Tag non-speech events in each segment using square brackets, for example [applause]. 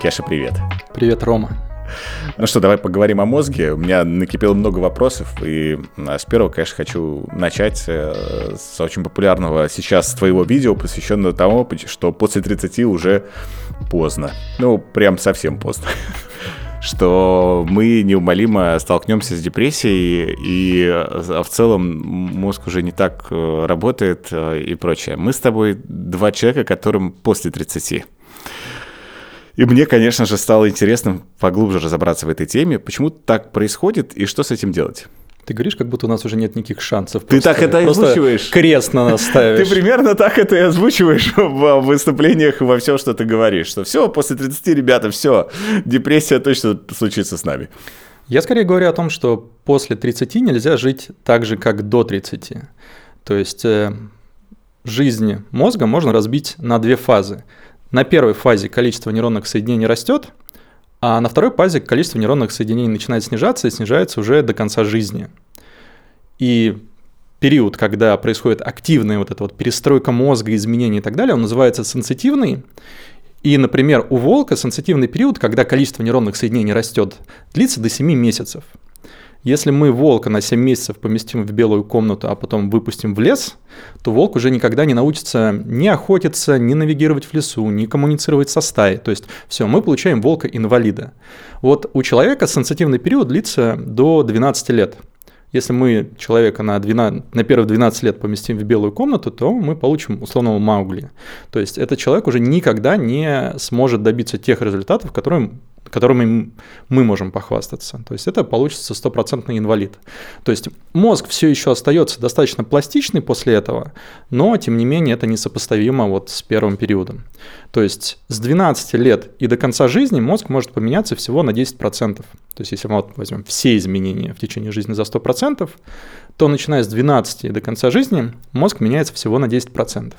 Кеша, привет. Привет, Рома. Ну что, давай поговорим о мозге. У меня накипело много вопросов, и а, с первого, конечно, хочу начать э, с очень популярного сейчас твоего видео, посвященного тому, что после 30 уже поздно. Ну, прям совсем поздно. [laughs] что мы неумолимо столкнемся с депрессией, и а, в целом мозг уже не так э, работает э, и прочее. Мы с тобой два человека, которым после 30. И мне, конечно же, стало интересно поглубже разобраться в этой теме, почему так происходит и что с этим делать. Ты говоришь, как будто у нас уже нет никаких шансов. Ты так это и озвучиваешь. Крест на нас ставишь. Ты примерно так это и озвучиваешь [laughs] в выступлениях во всем, что ты говоришь. Что все, после 30, ребята, все, депрессия точно случится с нами. Я скорее говорю о том, что после 30 нельзя жить так же, как до 30. То есть э, жизнь мозга можно разбить на две фазы. На первой фазе количество нейронных соединений растет, а на второй фазе количество нейронных соединений начинает снижаться и снижается уже до конца жизни. И период, когда происходит активная вот эта вот перестройка мозга, изменения и так далее, он называется сенситивный. И, например, у волка сенситивный период, когда количество нейронных соединений растет, длится до 7 месяцев – если мы волка на 7 месяцев поместим в белую комнату, а потом выпустим в лес, то волк уже никогда не научится ни охотиться, ни навигировать в лесу, ни коммуницировать со стаей. То есть все, мы получаем волка-инвалида. Вот у человека сенситивный период длится до 12 лет. Если мы человека на, 12, на первые 12 лет поместим в белую комнату, то мы получим условного Маугли. То есть этот человек уже никогда не сможет добиться тех результатов, которые которыми мы можем похвастаться. То есть это получится стопроцентный инвалид. То есть мозг все еще остается достаточно пластичный после этого, но тем не менее это несопоставимо вот с первым периодом. То есть с 12 лет и до конца жизни мозг может поменяться всего на 10%. То есть если мы вот возьмем все изменения в течение жизни за 100%, то начиная с 12 и до конца жизни мозг меняется всего на 10%.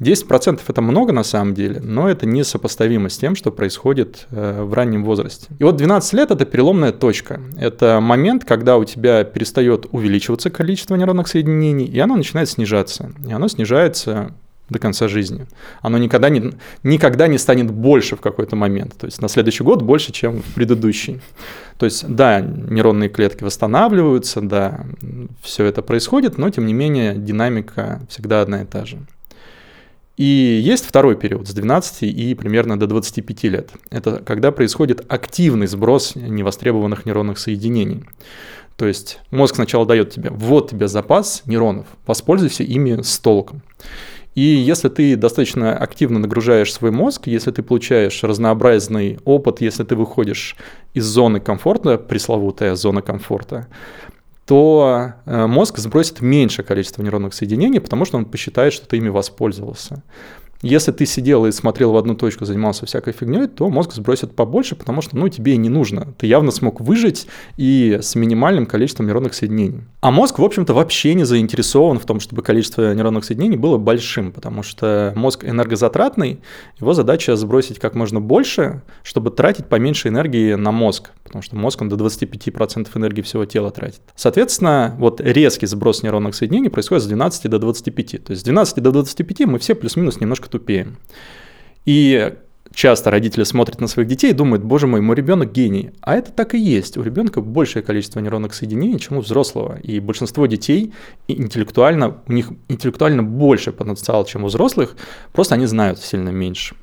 10% это много на самом деле, но это несопоставимо с тем, что происходит э, в раннем возрасте. И вот 12 лет это переломная точка. Это момент, когда у тебя перестает увеличиваться количество нейронных соединений, и оно начинает снижаться. И оно снижается до конца жизни. Оно никогда не, никогда не станет больше в какой-то момент. То есть на следующий год больше, чем в предыдущий. То есть, да, нейронные клетки восстанавливаются, да, все это происходит, но тем не менее динамика всегда одна и та же. И есть второй период с 12 и примерно до 25 лет. Это когда происходит активный сброс невостребованных нейронных соединений. То есть мозг сначала дает тебе, вот тебе запас нейронов, воспользуйся ими с толком. И если ты достаточно активно нагружаешь свой мозг, если ты получаешь разнообразный опыт, если ты выходишь из зоны комфорта, пресловутая зона комфорта, то э, мозг сбросит меньшее количество нейронных соединений, потому что он посчитает, что ты ими воспользовался. Если ты сидел и смотрел в одну точку, занимался всякой фигней, то мозг сбросит побольше, потому что, ну, тебе и не нужно. Ты явно смог выжить и с минимальным количеством нейронных соединений. А мозг, в общем-то, вообще не заинтересован в том, чтобы количество нейронных соединений было большим, потому что мозг энергозатратный, его задача сбросить как можно больше, чтобы тратить поменьше энергии на мозг, потому что мозг, он до 25% энергии всего тела тратит. Соответственно, вот резкий сброс нейронных соединений происходит с 12 до 25. То есть с 12 до 25 мы все плюс-минус немножко тупеем. И часто родители смотрят на своих детей и думают, боже мой, мой ребенок гений. А это так и есть. У ребенка большее количество нейронных соединений, чем у взрослого. И большинство детей интеллектуально, у них интеллектуально больше потенциал, чем у взрослых, просто они знают сильно меньше.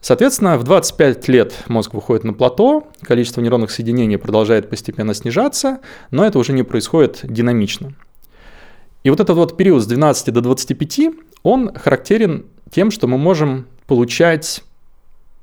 Соответственно, в 25 лет мозг выходит на плато, количество нейронных соединений продолжает постепенно снижаться, но это уже не происходит динамично. И вот этот вот период с 12 до 25, он характерен тем, что мы можем получать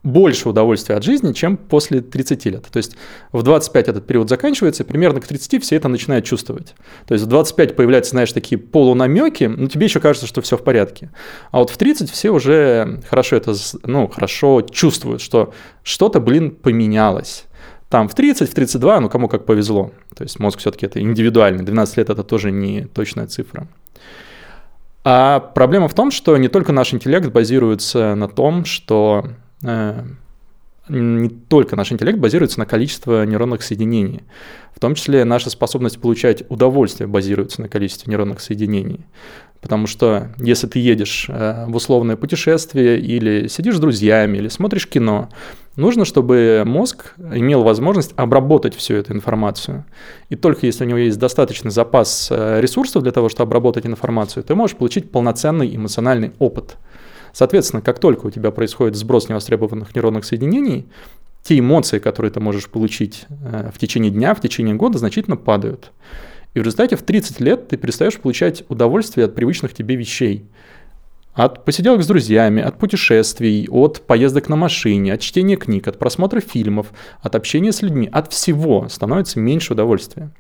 больше удовольствия от жизни, чем после 30 лет. То есть в 25 этот период заканчивается, и примерно к 30 все это начинают чувствовать. То есть в 25 появляются, знаешь, такие полунамеки, но тебе еще кажется, что все в порядке. А вот в 30 все уже хорошо это, ну, хорошо чувствуют, что что-то, блин, поменялось. Там в 30, в 32, ну кому как повезло. То есть мозг все-таки это индивидуальный, 12 лет это тоже не точная цифра. А проблема в том, что не только наш интеллект базируется на том, что э, не только наш интеллект базируется на количестве нейронных соединений. В том числе наша способность получать удовольствие базируется на количестве нейронных соединений. Потому что если ты едешь э, в условное путешествие или сидишь с друзьями, или смотришь кино, нужно, чтобы мозг имел возможность обработать всю эту информацию. И только если у него есть достаточный запас э, ресурсов для того, чтобы обработать информацию, ты можешь получить полноценный эмоциональный опыт. Соответственно, как только у тебя происходит сброс невостребованных нейронных соединений, те эмоции, которые ты можешь получить э, в течение дня, в течение года, значительно падают. И в результате в 30 лет ты перестаешь получать удовольствие от привычных тебе вещей. От посиделок с друзьями, от путешествий, от поездок на машине, от чтения книг, от просмотра фильмов, от общения с людьми, от всего становится меньше удовольствия.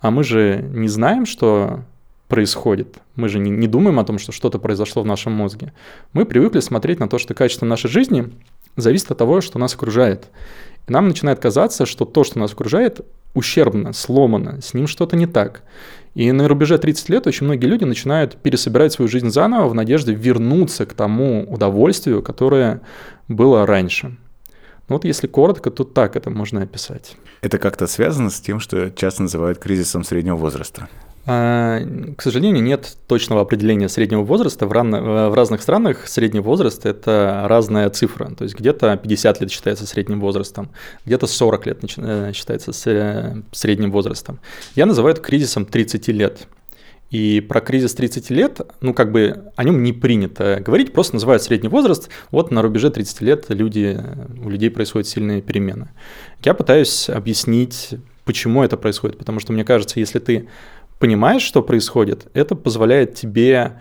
А мы же не знаем, что происходит. Мы же не, не думаем о том, что что-то произошло в нашем мозге. Мы привыкли смотреть на то, что качество нашей жизни зависит от того, что нас окружает. И нам начинает казаться, что то, что нас окружает, ущербно, сломано, с ним что-то не так. И на рубеже 30 лет очень многие люди начинают пересобирать свою жизнь заново в надежде вернуться к тому удовольствию, которое было раньше. Ну вот если коротко, то так это можно описать. Это как-то связано с тем, что часто называют кризисом среднего возраста? А, к сожалению, нет точного определения среднего возраста. В, ран... в разных странах средний возраст – это разная цифра. То есть где-то 50 лет считается средним возрастом, где-то 40 лет э, считается средним возрастом. Я называю это кризисом 30 лет. И про кризис 30 лет, ну, как бы о нем не принято говорить, просто называют средний возраст. Вот на рубеже 30 лет люди, у людей происходят сильные перемены. Я пытаюсь объяснить, почему это происходит, потому что мне кажется, если ты понимаешь, что происходит, это позволяет тебе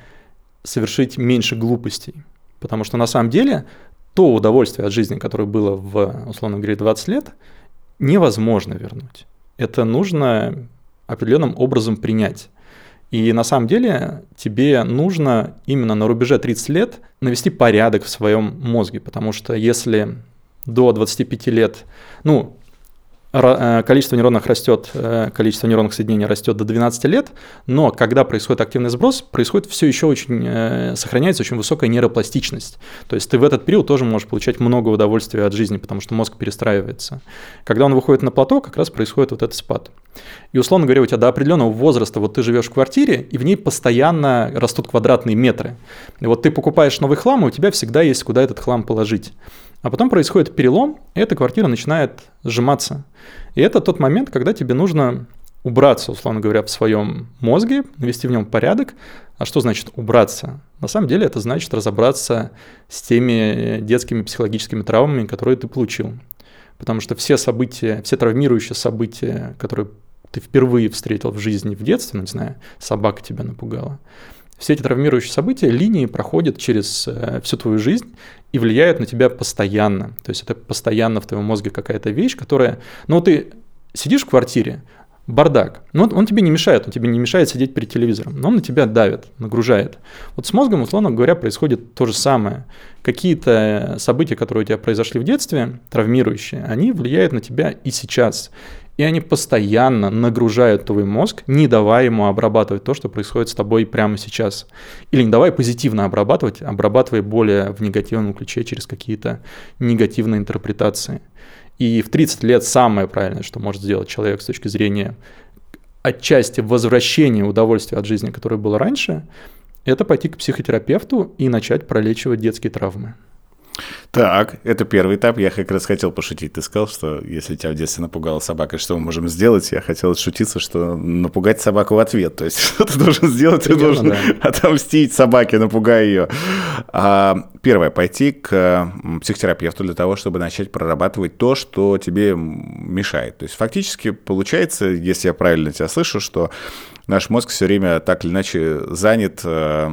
совершить меньше глупостей. Потому что на самом деле то удовольствие от жизни, которое было в, условно говоря, 20 лет, невозможно вернуть. Это нужно определенным образом принять. И на самом деле тебе нужно именно на рубеже 30 лет навести порядок в своем мозге, потому что если до 25 лет, ну, количество нейронных растет, э, количество нейронных соединений растет до 12 лет, но когда происходит активный сброс, происходит все еще очень, э, сохраняется очень высокая нейропластичность. То есть ты в этот период тоже можешь получать много удовольствия от жизни, потому что мозг перестраивается. Когда он выходит на плато, как раз происходит вот этот спад. И условно говоря, у тебя до определенного возраста, вот ты живешь в квартире, и в ней постоянно растут квадратные метры. И вот ты покупаешь новый хлам, и у тебя всегда есть куда этот хлам положить. А потом происходит перелом, и эта квартира начинает сжиматься. И это тот момент, когда тебе нужно убраться, условно говоря, в своем мозге, навести в нем порядок. А что значит убраться? На самом деле это значит разобраться с теми детскими психологическими травмами, которые ты получил. Потому что все события, все травмирующие события, которые ты впервые встретил в жизни в детстве, ну, не знаю, собака тебя напугала, все эти травмирующие события, линии проходят через э, всю твою жизнь и влияют на тебя постоянно. То есть это постоянно в твоем мозге какая-то вещь, которая... Ну, ты сидишь в квартире, бардак. Но он, он тебе не мешает, он тебе не мешает сидеть перед телевизором, но он на тебя давит, нагружает. Вот с мозгом, условно говоря, происходит то же самое. Какие-то события, которые у тебя произошли в детстве, травмирующие, они влияют на тебя и сейчас и они постоянно нагружают твой мозг, не давая ему обрабатывать то, что происходит с тобой прямо сейчас. Или не давай позитивно обрабатывать, обрабатывая более в негативном ключе через какие-то негативные интерпретации. И в 30 лет самое правильное, что может сделать человек с точки зрения отчасти возвращения удовольствия от жизни, которое было раньше, это пойти к психотерапевту и начать пролечивать детские травмы. Так, это первый этап. Я как раз хотел пошутить. Ты сказал, что если тебя в детстве напугала собака, что мы можем сделать? Я хотел шутиться, что напугать собаку в ответ. То есть, [laughs] что ты должен сделать? Ты должен да. [laughs] отомстить собаке, напугая ее. А, первое, пойти к психотерапевту для того, чтобы начать прорабатывать то, что тебе мешает. То есть, фактически, получается, если я правильно тебя слышу, что наш мозг все время так или иначе занят э,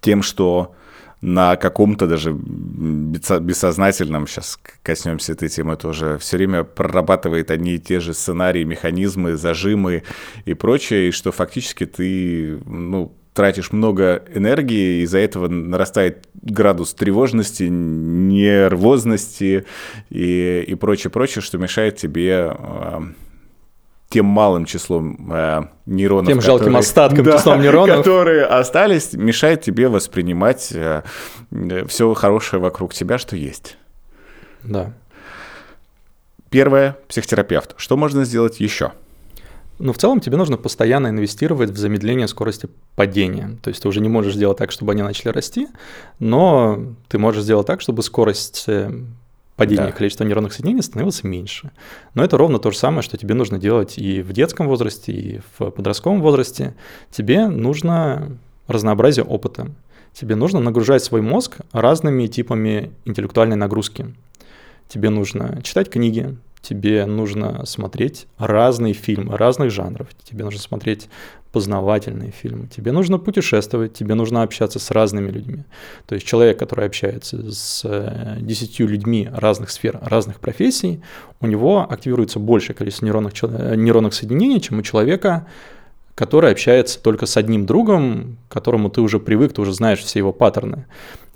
тем, что на каком-то даже бессознательном, сейчас коснемся этой темы тоже, все время прорабатывает одни и те же сценарии, механизмы, зажимы и прочее, и что фактически ты, ну, тратишь много энергии, из-за этого нарастает градус тревожности, нервозности и, и прочее, прочее, что мешает тебе а, тем малым числом э, нейронов, тем которые, жалким остатком да, числом нейронов, которые остались, мешает тебе воспринимать э, все хорошее вокруг тебя, что есть. Да. Первое психотерапевт. Что можно сделать еще? Но в целом тебе нужно постоянно инвестировать в замедление скорости падения. То есть ты уже не можешь сделать так, чтобы они начали расти, но ты можешь сделать так, чтобы скорость падения да. количества нейронных соединений становилось меньше. Но это ровно то же самое, что тебе нужно делать и в детском возрасте, и в подростковом возрасте. Тебе нужно разнообразие опыта. Тебе нужно нагружать свой мозг разными типами интеллектуальной нагрузки. Тебе нужно читать книги, тебе нужно смотреть разные фильмы разных жанров, тебе нужно смотреть познавательные фильмы, тебе нужно путешествовать, тебе нужно общаться с разными людьми. То есть человек, который общается с э, десятью людьми разных сфер, разных профессий, у него активируется большее количество нейронных, нейронных соединений, чем у человека, который общается только с одним другом, к которому ты уже привык, ты уже знаешь все его паттерны.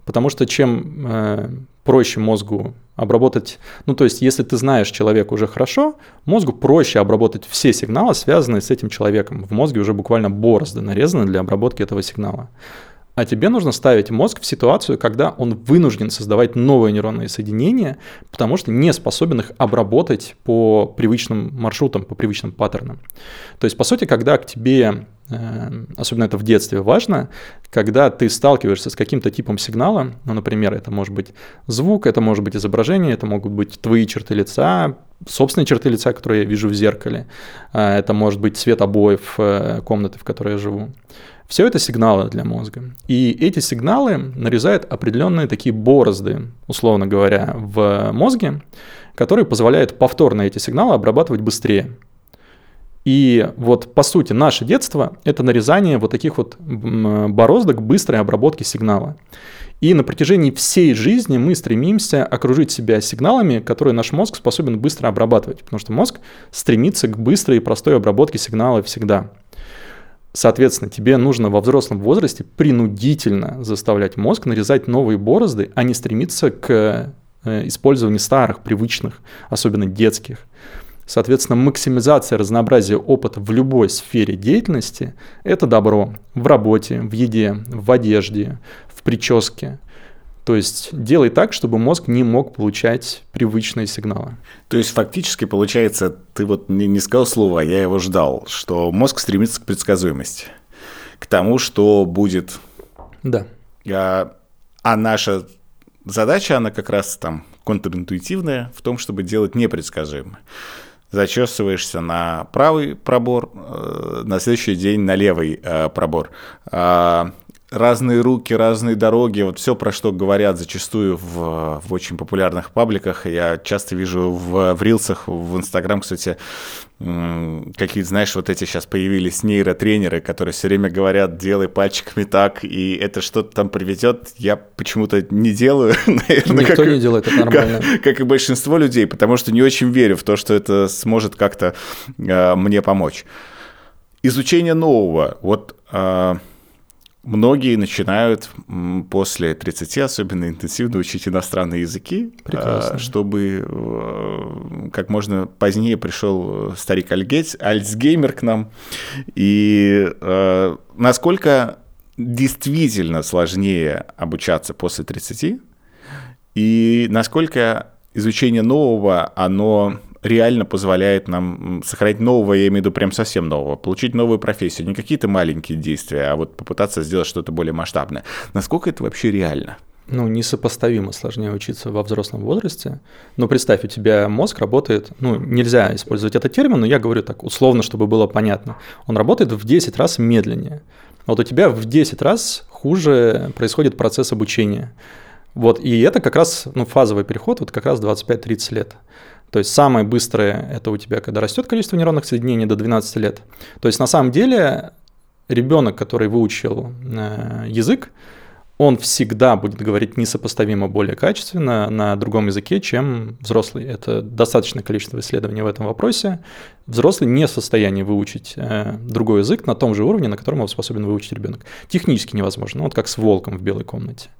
Потому что чем э, проще мозгу обработать, ну то есть если ты знаешь человека уже хорошо, мозгу проще обработать все сигналы, связанные с этим человеком. В мозге уже буквально борозды нарезаны для обработки этого сигнала. А тебе нужно ставить мозг в ситуацию, когда он вынужден создавать новые нейронные соединения, потому что не способен их обработать по привычным маршрутам, по привычным паттернам. То есть, по сути, когда к тебе особенно это в детстве важно, когда ты сталкиваешься с каким-то типом сигнала, ну, например, это может быть звук, это может быть изображение, это могут быть твои черты лица, собственные черты лица, которые я вижу в зеркале, э, это может быть цвет обоев э, комнаты, в которой я живу. Все это сигналы для мозга. И эти сигналы нарезают определенные такие борозды, условно говоря, в мозге, которые позволяют повторно эти сигналы обрабатывать быстрее. И вот, по сути, наше детство — это нарезание вот таких вот бороздок быстрой обработки сигнала. И на протяжении всей жизни мы стремимся окружить себя сигналами, которые наш мозг способен быстро обрабатывать, потому что мозг стремится к быстрой и простой обработке сигнала всегда. Соответственно, тебе нужно во взрослом возрасте принудительно заставлять мозг нарезать новые борозды, а не стремиться к э, использованию старых, привычных, особенно детских. Соответственно, максимизация разнообразия опыта в любой сфере деятельности – это добро в работе, в еде, в одежде, в прическе. То есть делай так, чтобы мозг не мог получать привычные сигналы. То есть фактически получается, ты вот не, не сказал слово, а я его ждал, что мозг стремится к предсказуемости, к тому, что будет. Да. А, а наша задача, она как раз там контринтуитивная в том, чтобы делать непредсказуемо. Зачесываешься на правый пробор, э, на следующий день на левый э, пробор. Разные руки, разные дороги, вот все, про что говорят зачастую в, в очень популярных пабликах. Я часто вижу в, в рилсах, в Инстаграм, кстати, какие знаешь, вот эти сейчас появились нейротренеры, которые все время говорят, делай пальчиками так, и это что-то там приведет. Я почему-то не делаю, [laughs] наверное. Никто как, не делает, это [laughs] нормально. Как, как и большинство людей, потому что не очень верю в то, что это сможет как-то э, мне помочь. Изучение нового. Вот э, Многие начинают после 30 особенно интенсивно учить иностранные языки, Прекрасно. А, чтобы э, как можно позднее пришел старик Альгейс, Альцгеймер к нам. И э, насколько действительно сложнее обучаться после 30, и насколько изучение нового, оно реально позволяет нам сохранить нового, я имею в виду прям совсем нового, получить новую профессию, не какие-то маленькие действия, а вот попытаться сделать что-то более масштабное. Насколько это вообще реально? ну, несопоставимо сложнее учиться во взрослом возрасте. Но представь, у тебя мозг работает, ну, нельзя использовать этот термин, но я говорю так условно, чтобы было понятно. Он работает в 10 раз медленнее. Вот у тебя в 10 раз хуже происходит процесс обучения. Вот, и это как раз, ну, фазовый переход, вот как раз 25-30 лет. То есть самое быстрое это у тебя, когда растет количество нейронных соединений до 12 лет. То есть на самом деле ребенок, который выучил э, язык, он всегда будет говорить несопоставимо более качественно на другом языке, чем взрослый. Это достаточное количество исследований в этом вопросе. Взрослый не в состоянии выучить э, другой язык на том же уровне, на котором он способен выучить ребенок. Технически невозможно, вот как с волком в белой комнате.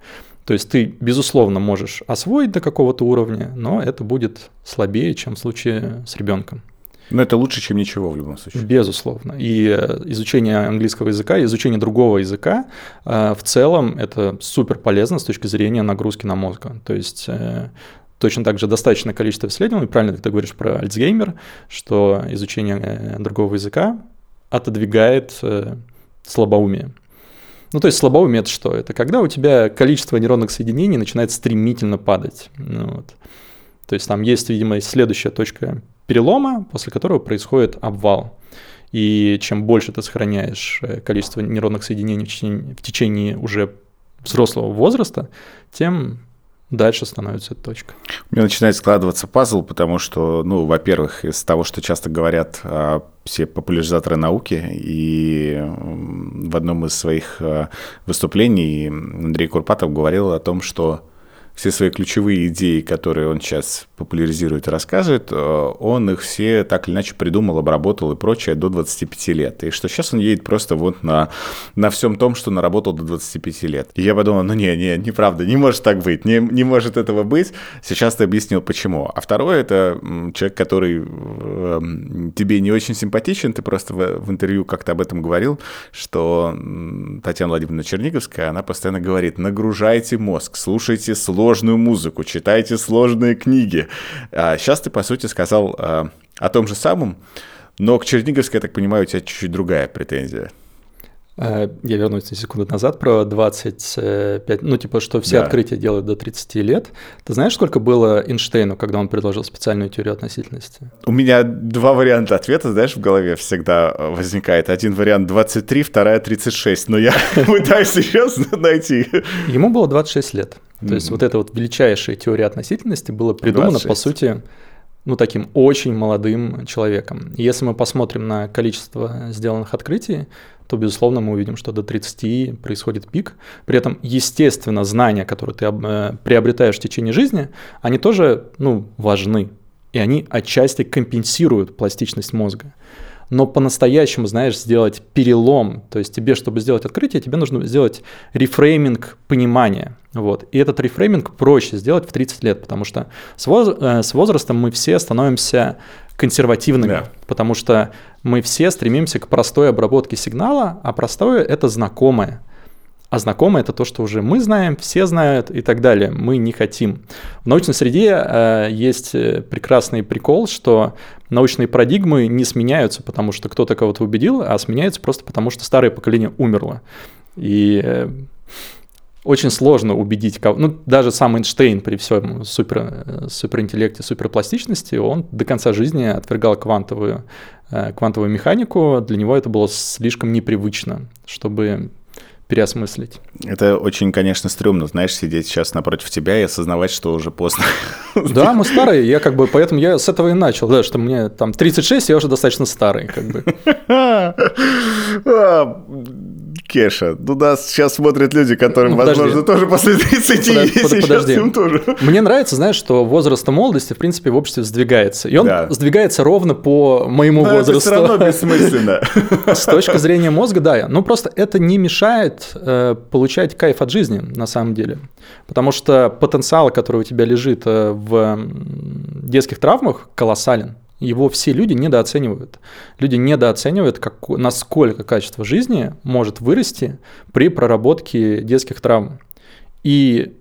То есть ты, безусловно, можешь освоить до какого-то уровня, но это будет слабее, чем в случае с ребенком. Но это лучше, чем ничего в любом случае. Безусловно. И э, изучение английского языка, изучение другого языка э, в целом это супер полезно с точки зрения нагрузки на мозг. То есть э, точно так же достаточное количество исследований, правильно ты говоришь про Альцгеймер, что изучение другого языка отодвигает слабоумие. Ну, то есть слабоумие это что? Это когда у тебя количество нейронных соединений начинает стремительно падать. Ну, вот. То есть там есть, видимо, следующая точка перелома, после которого происходит обвал. И чем больше ты сохраняешь э, количество нейронных соединений в течение, в течение уже взрослого возраста, тем дальше становится эта точка. У меня начинает складываться пазл, потому что, ну, во-первых, из того, что часто говорят а, все популяризаторы науки, и в одном из своих а, выступлений Андрей Курпатов говорил о том, что все свои ключевые идеи, которые он сейчас популяризирует и рассказывает, э, он их все так или иначе придумал, обработал и прочее до 25 лет. И что сейчас он едет просто вот на, на всем том, что наработал до 25 лет. И я подумал, ну не, не, неправда, не может так быть, не, не может этого быть. Сейчас ты объяснил, почему. А второе, это человек, который э, тебе не очень симпатичен, ты просто в, в интервью как-то об этом говорил, что Татьяна Владимировна Черниговская, она постоянно говорит, нагружайте мозг, слушайте сложные сложную музыку, читайте сложные книги. А сейчас ты, по сути, сказал а, о том же самом, но к Черниговской, я так понимаю, у тебя чуть-чуть другая претензия. Э, я вернусь на секунду назад про 25, ну типа, что все да. открытия делают до 30 лет. Ты знаешь, сколько было Эйнштейну, когда он предложил специальную теорию относительности? У меня два варианта ответа, знаешь, в голове всегда возникает. Один вариант 23, вторая 36, но я [laughs] пытаюсь сейчас найти. Ему было 26 лет. То есть вот эта вот величайшая теория относительности была придумана, по сути, ну, таким очень молодым человеком. Если мы посмотрим на количество сделанных открытий, то, безусловно, мы увидим, что до 30 происходит пик. При этом, естественно, знания, которые ты э, приобретаешь в течение жизни, они тоже ну, важны. И они отчасти компенсируют пластичность мозга но по-настоящему, знаешь, сделать перелом, то есть тебе, чтобы сделать открытие, тебе нужно сделать рефрейминг понимания. Вот. И этот рефрейминг проще сделать в 30 лет, потому что с, воз... Э, с возрастом мы все становимся консервативными, да. потому что мы все стремимся к простой обработке сигнала, а простое — это знакомое. А знакомое это то, что уже мы знаем, все знают и так далее. Мы не хотим. В научной среде э, есть э, прекрасный прикол, что научные парадигмы не сменяются, потому что кто-то кого-то убедил, а сменяются просто потому, что старое поколение умерло. И э, очень сложно убедить кого Ну, даже сам Эйнштейн при всем супер, э, суперинтеллекте, суперпластичности, он до конца жизни отвергал квантовую, э, квантовую механику. Для него это было слишком непривычно, чтобы переосмыслить. Это очень, конечно, стрёмно, знаешь, сидеть сейчас напротив тебя и осознавать, что уже поздно. [laughs] Да, мы старые, я как бы, поэтому я с этого и начал, да, что мне там 36, я уже достаточно старый, как бы. [laughs] Кеша, ну нас сейчас смотрят люди, которым, ну, возможно, [laughs] тоже после 30 есть, подожди. им тоже. Мне нравится, знаешь, что возраст молодости, в принципе, в обществе сдвигается. И он да. сдвигается ровно по моему Но возрасту. Это все равно [laughs] бессмысленно. С точки зрения мозга, да. Ну, просто это не мешает э, получать кайф от жизни, на самом деле. Потому что потенциал, который у тебя лежит э, в детских травмах, колоссален. Его все люди недооценивают. Люди недооценивают, как, насколько качество жизни может вырасти при проработке детских травм. И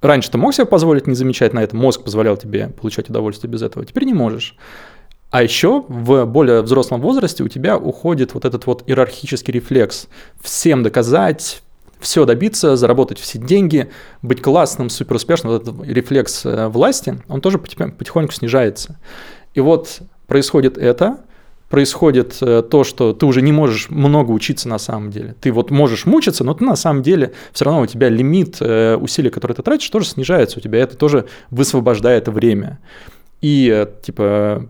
раньше ты мог себе позволить не замечать на это, мозг позволял тебе получать удовольствие без этого, теперь не можешь. А еще в более взрослом возрасте у тебя уходит вот этот вот иерархический рефлекс. Всем доказать, все добиться, заработать все деньги, быть классным, суперуспешным, вот этот рефлекс э, власти, он тоже потихоньку снижается. И вот происходит это, происходит э, то, что ты уже не можешь много учиться на самом деле. Ты вот можешь мучиться, но ты на самом деле все равно у тебя лимит э, усилий, которые ты тратишь, тоже снижается у тебя. Это тоже высвобождает время. И э, типа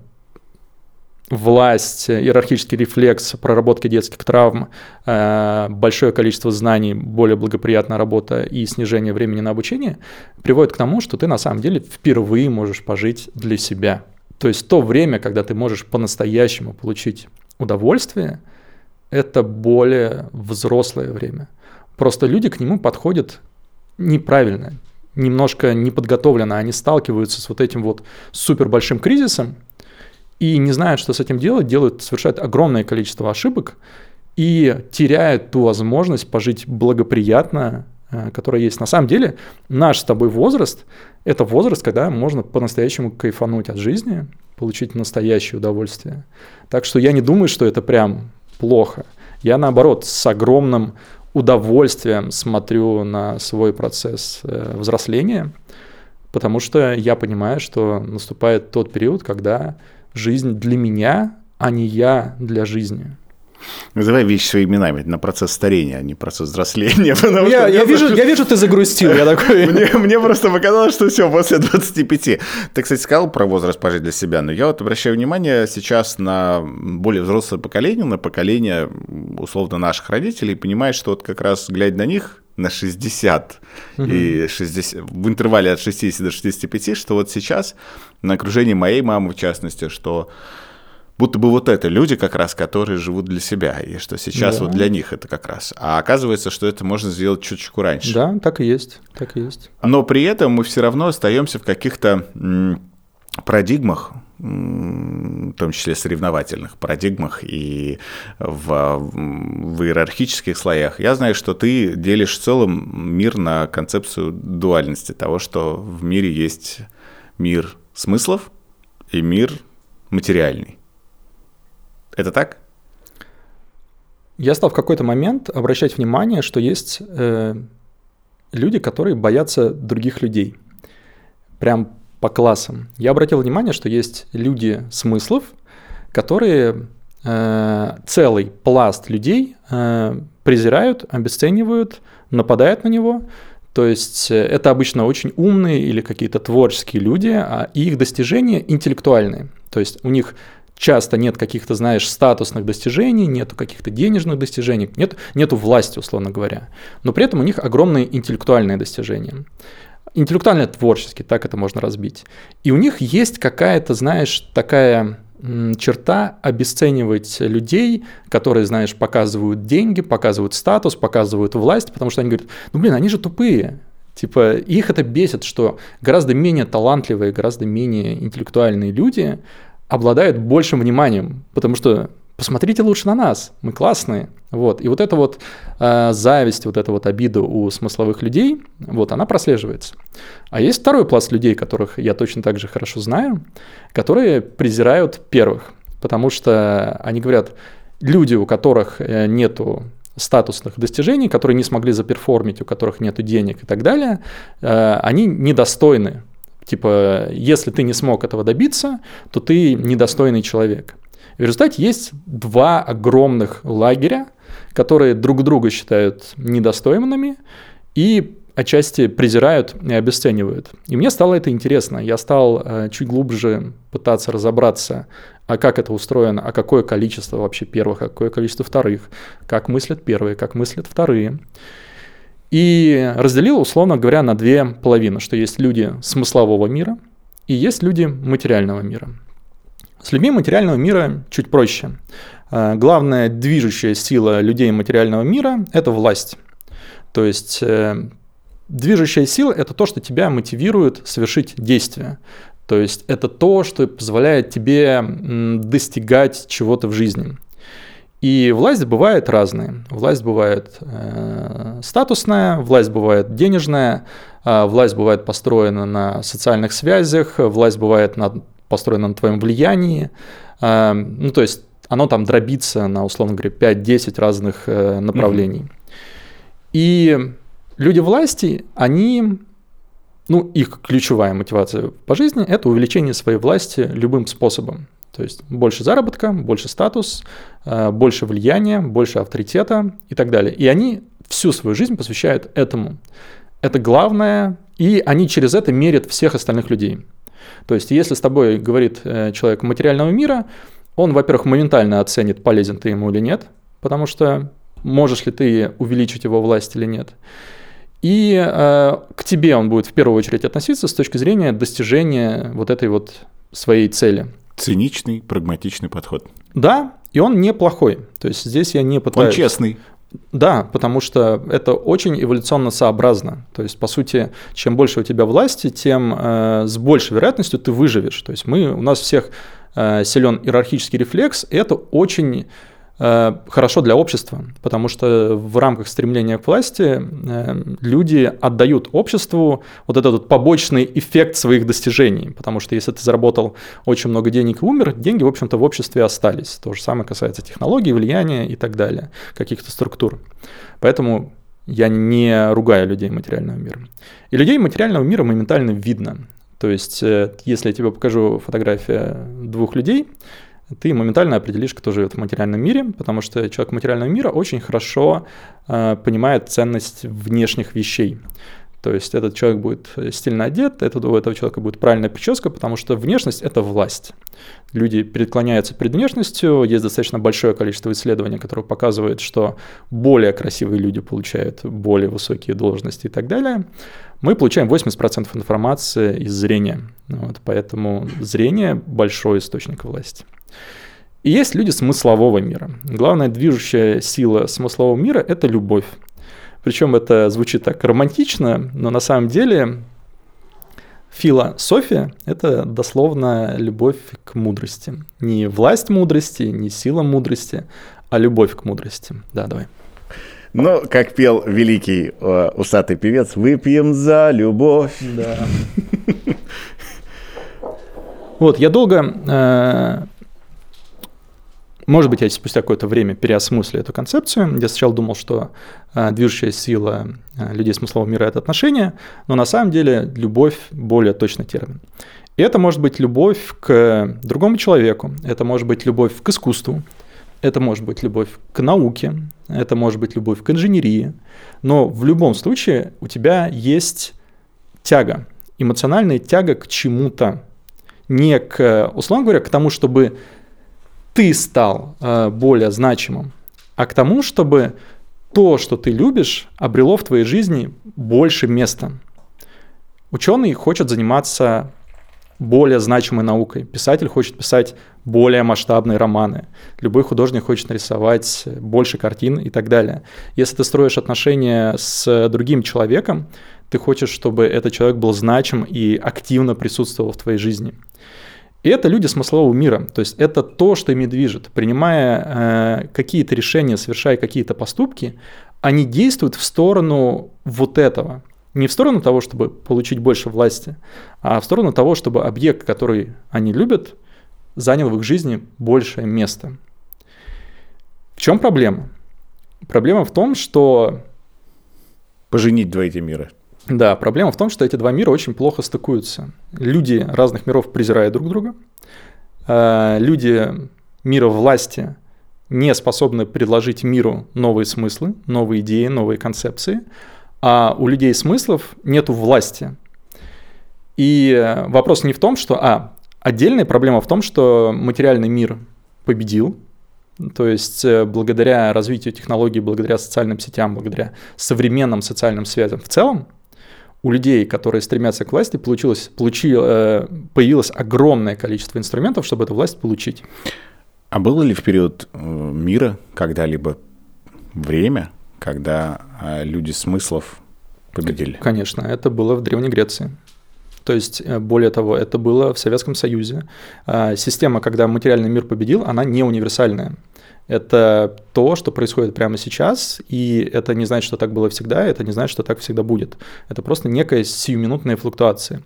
власть, иерархический рефлекс проработки детских травм, большое количество знаний, более благоприятная работа и снижение времени на обучение приводит к тому, что ты на самом деле впервые можешь пожить для себя. То есть то время, когда ты можешь по-настоящему получить удовольствие, это более взрослое время. Просто люди к нему подходят неправильно, немножко неподготовленно. Они сталкиваются с вот этим вот супер большим кризисом и не знают, что с этим делать, делают, совершают огромное количество ошибок и теряют ту возможность пожить благоприятно которая есть. На самом деле наш с тобой возраст – это возраст, когда можно по-настоящему кайфануть от жизни, получить настоящее удовольствие. Так что я не думаю, что это прям плохо. Я, наоборот, с огромным удовольствием смотрю на свой процесс э, взросления, потому что я понимаю, что наступает тот период, когда жизнь для меня, а не я для жизни. Называй вещи своими именами. На процесс старения, а не процесс взросления. [laughs] Я, я, вижу, я вижу, ты загрустил. Я такой... [laughs] мне, мне просто показалось, что все, после 25. Ты, кстати, сказал про возраст пожить для себя, но я вот обращаю внимание сейчас на более взрослое поколение, на поколение, условно, наших родителей, и понимаешь, что вот как раз, глядя на них, на 60 угу. и 60, в интервале от 60 до 65, что вот сейчас на окружении моей мамы, в частности, что будто бы вот это люди как раз, которые живут для себя, и что сейчас да. вот для них это как раз. А оказывается, что это можно сделать чуть-чуть раньше. Да, так и есть, так и есть. Но при этом мы все равно остаемся в каких-то парадигмах, в том числе соревновательных парадигмах и в, в иерархических слоях. Я знаю, что ты делишь в целом мир на концепцию дуальности, того, что в мире есть мир смыслов и мир материальный. Это так? Я стал в какой-то момент обращать внимание, что есть э, люди, которые боятся других людей. Прям по классам. Я обратил внимание, что есть люди смыслов, которые э, целый пласт людей э, презирают, обесценивают, нападают на него. То есть э, это обычно очень умные или какие-то творческие люди, а их достижения интеллектуальные. То есть у них часто нет каких-то, знаешь, статусных достижений, нету каких-то денежных достижений, нет, нету власти, условно говоря. Но при этом у них огромные интеллектуальные достижения. Интеллектуально-творчески, так это можно разбить. И у них есть какая-то, знаешь, такая черта обесценивать людей, которые, знаешь, показывают деньги, показывают статус, показывают власть, потому что они говорят, ну блин, они же тупые, Типа, их это бесит, что гораздо менее талантливые, гораздо менее интеллектуальные люди обладают большим вниманием, потому что посмотрите лучше на нас, мы классные. Вот. И вот эта вот э, зависть, вот эта вот обида у смысловых людей, вот она прослеживается. А есть второй пласт людей, которых я точно так же хорошо знаю, которые презирают первых, потому что они говорят, люди, у которых э, нету статусных достижений, которые не смогли заперформить, у которых нет денег и так далее, э, они недостойны Типа, если ты не смог этого добиться, то ты недостойный человек. В результате есть два огромных лагеря, которые друг друга считают недостойными и отчасти презирают и обесценивают. И мне стало это интересно. Я стал э, чуть глубже пытаться разобраться, а как это устроено, а какое количество вообще первых, а какое количество вторых, как мыслят первые, как мыслят вторые. И разделил, условно говоря, на две половины, что есть люди смыслового мира и есть люди материального мира. С людьми материального мира чуть проще. Э, главная движущая сила людей материального мира – это власть. То есть э, движущая сила – это то, что тебя мотивирует совершить действие. То есть это то, что позволяет тебе достигать чего-то в жизни. И власть бывает разная. Власть бывает э, статусная, власть бывает денежная, э, власть бывает построена на социальных связях, власть бывает на, построена на твоем влиянии. Э, ну, то есть оно там дробится на, условно говоря, 5-10 разных э, направлений. Mm-hmm. И люди власти, они, ну, их ключевая мотивация по жизни – это увеличение своей власти любым способом. То есть больше заработка, больше статус, э, больше влияния, больше авторитета и так далее. И они всю свою жизнь посвящают этому. Это главное, и они через это мерят всех остальных людей. То есть если с тобой говорит э, человек материального мира, он, во-первых, моментально оценит, полезен ты ему или нет, потому что можешь ли ты увеличить его власть или нет. И э, к тебе он будет в первую очередь относиться с точки зрения достижения вот этой вот своей цели. Циничный, прагматичный подход. Да, и он неплохой. То есть здесь я не пытаюсь... Он честный. Да, потому что это очень эволюционно сообразно. То есть, по сути, чем больше у тебя власти, тем э, с большей вероятностью ты выживешь. То есть мы, у нас всех э, силен иерархический рефлекс, и это очень хорошо для общества, потому что в рамках стремления к власти э, люди отдают обществу вот этот вот побочный эффект своих достижений, потому что если ты заработал очень много денег и умер, деньги, в общем-то, в обществе остались. То же самое касается технологий, влияния и так далее, каких-то структур. Поэтому я не ругаю людей материального мира. И людей материального мира моментально видно. То есть, э, если я тебе покажу фотографию двух людей, ты моментально определишь, кто живет в материальном мире, потому что человек материального мира очень хорошо э, понимает ценность внешних вещей. То есть этот человек будет стильно одет, этот, у этого человека будет правильная прическа, потому что внешность – это власть. Люди преклоняются перед внешностью, есть достаточно большое количество исследований, которые показывают, что более красивые люди получают более высокие должности и так далее. Мы получаем 80% информации из зрения, вот, поэтому зрение – большой источник власти. И есть люди смыслового мира. Главная движущая сила смыслового мира – это любовь. Причем это звучит так романтично, но на самом деле философия – это дословно любовь к мудрости. Не власть мудрости, не сила мудрости, а любовь к мудрости. Да, давай. Ну, как пел великий э, усатый певец, выпьем за любовь. Да. [laughs] Вот, я долго э, может быть, я спустя какое-то время переосмыслю эту концепцию. Я сначала думал, что э, движущая сила э, людей смыслового мира – это отношения, но на самом деле любовь – более точный термин. И это может быть любовь к другому человеку, это может быть любовь к искусству, это может быть любовь к науке, это может быть любовь к инженерии, но в любом случае у тебя есть тяга, эмоциональная тяга к чему-то, не к, условно говоря, к тому, чтобы ты стал э, более значимым, а к тому, чтобы то, что ты любишь, обрело в твоей жизни больше места. Ученый хочет заниматься более значимой наукой. Писатель хочет писать более масштабные романы. Любой художник хочет нарисовать больше картин и так далее. Если ты строишь отношения с другим человеком, ты хочешь, чтобы этот человек был значим и активно присутствовал в твоей жизни. И это люди смыслового мира, то есть это то, что ими движет. Принимая э, какие-то решения, совершая какие-то поступки, они действуют в сторону вот этого. Не в сторону того, чтобы получить больше власти, а в сторону того, чтобы объект, который они любят, занял в их жизни большее место. В чем проблема? Проблема в том, что... Поженить два эти мира. Да, проблема в том, что эти два мира очень плохо стыкуются. Люди разных миров презирают друг друга. Э, люди мира власти не способны предложить миру новые смыслы, новые идеи, новые концепции, а у людей смыслов нет власти. И вопрос не в том, что... А, отдельная проблема в том, что материальный мир победил, то есть э, благодаря развитию технологий, благодаря социальным сетям, благодаря современным социальным связям в целом, у людей, которые стремятся к власти, получилось, получи, э, появилось огромное количество инструментов, чтобы эту власть получить. А было ли в период э, мира когда-либо время, когда люди смыслов победили? Конечно, это было в Древней Греции. То есть, более того, это было в Советском Союзе. Система, когда материальный мир победил, она не универсальная. Это то, что происходит прямо сейчас, и это не значит, что так было всегда, это не значит, что так всегда будет. Это просто некая сиюминутная флуктуация.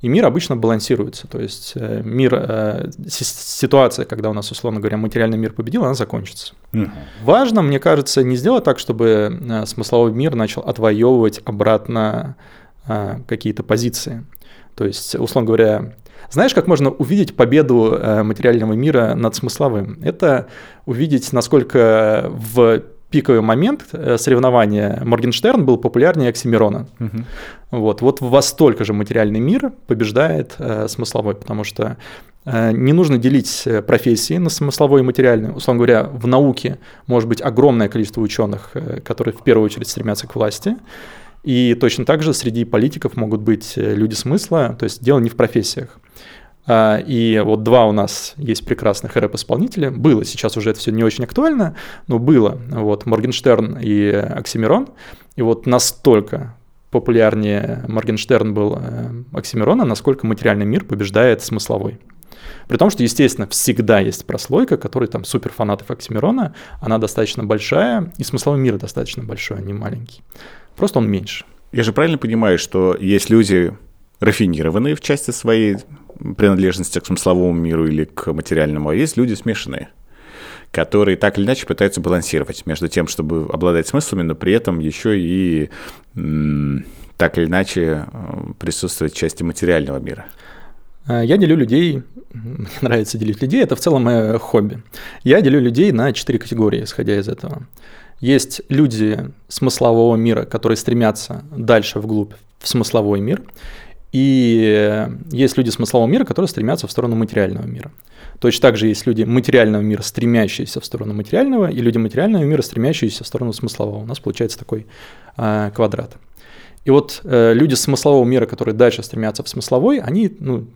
И мир обычно балансируется, то есть э, мир, э, ситуация, когда у нас, условно говоря, материальный мир победил, она закончится. Угу. Важно, мне кажется, не сделать так, чтобы э, смысловой мир начал отвоевывать обратно какие-то позиции. То есть, условно говоря, знаешь, как можно увидеть победу э, материального мира над смысловым? Это увидеть, насколько в пиковый момент э, соревнования Моргенштерн был популярнее Оксимирона. Угу. Вот, вот во столько же материальный мир побеждает э, смысловой, потому что э, не нужно делить э, профессии на смысловой и материальную. Условно говоря, в науке может быть огромное количество ученых, э, которые в первую очередь стремятся к власти, и точно так же среди политиков могут быть э, люди смысла, то есть дело не в профессиях. А, и вот два у нас есть прекрасных рэп-исполнителя. Было, сейчас уже это все не очень актуально, но было. Вот Моргенштерн и Оксимирон. И вот настолько популярнее Моргенштерн был э, Оксимирона, насколько материальный мир побеждает смысловой. При том, что, естественно, всегда есть прослойка, которая там супер фанатов Оксимирона, она достаточно большая, и смысловой мир достаточно большой, а не маленький. Просто он меньше. Я же правильно понимаю, что есть люди рафинированные в части своей принадлежности к смысловому миру или к материальному, а есть люди смешанные которые так или иначе пытаются балансировать между тем, чтобы обладать смыслами, но при этом еще и так или иначе э, присутствовать в части материального мира. Э, я делю людей, мне нравится делить людей, это в целом мое хобби. Я делю людей на четыре категории, исходя из этого. Есть люди смыслового мира, которые стремятся дальше вглубь в смысловой мир. И есть люди смыслового мира, которые стремятся в сторону материального мира. Точно так же есть люди материального мира, стремящиеся в сторону материального, и люди материального мира, стремящиеся в сторону смыслового. У нас получается такой э, квадрат. И вот э, люди смыслового мира, которые дальше стремятся в смысловой, они ну,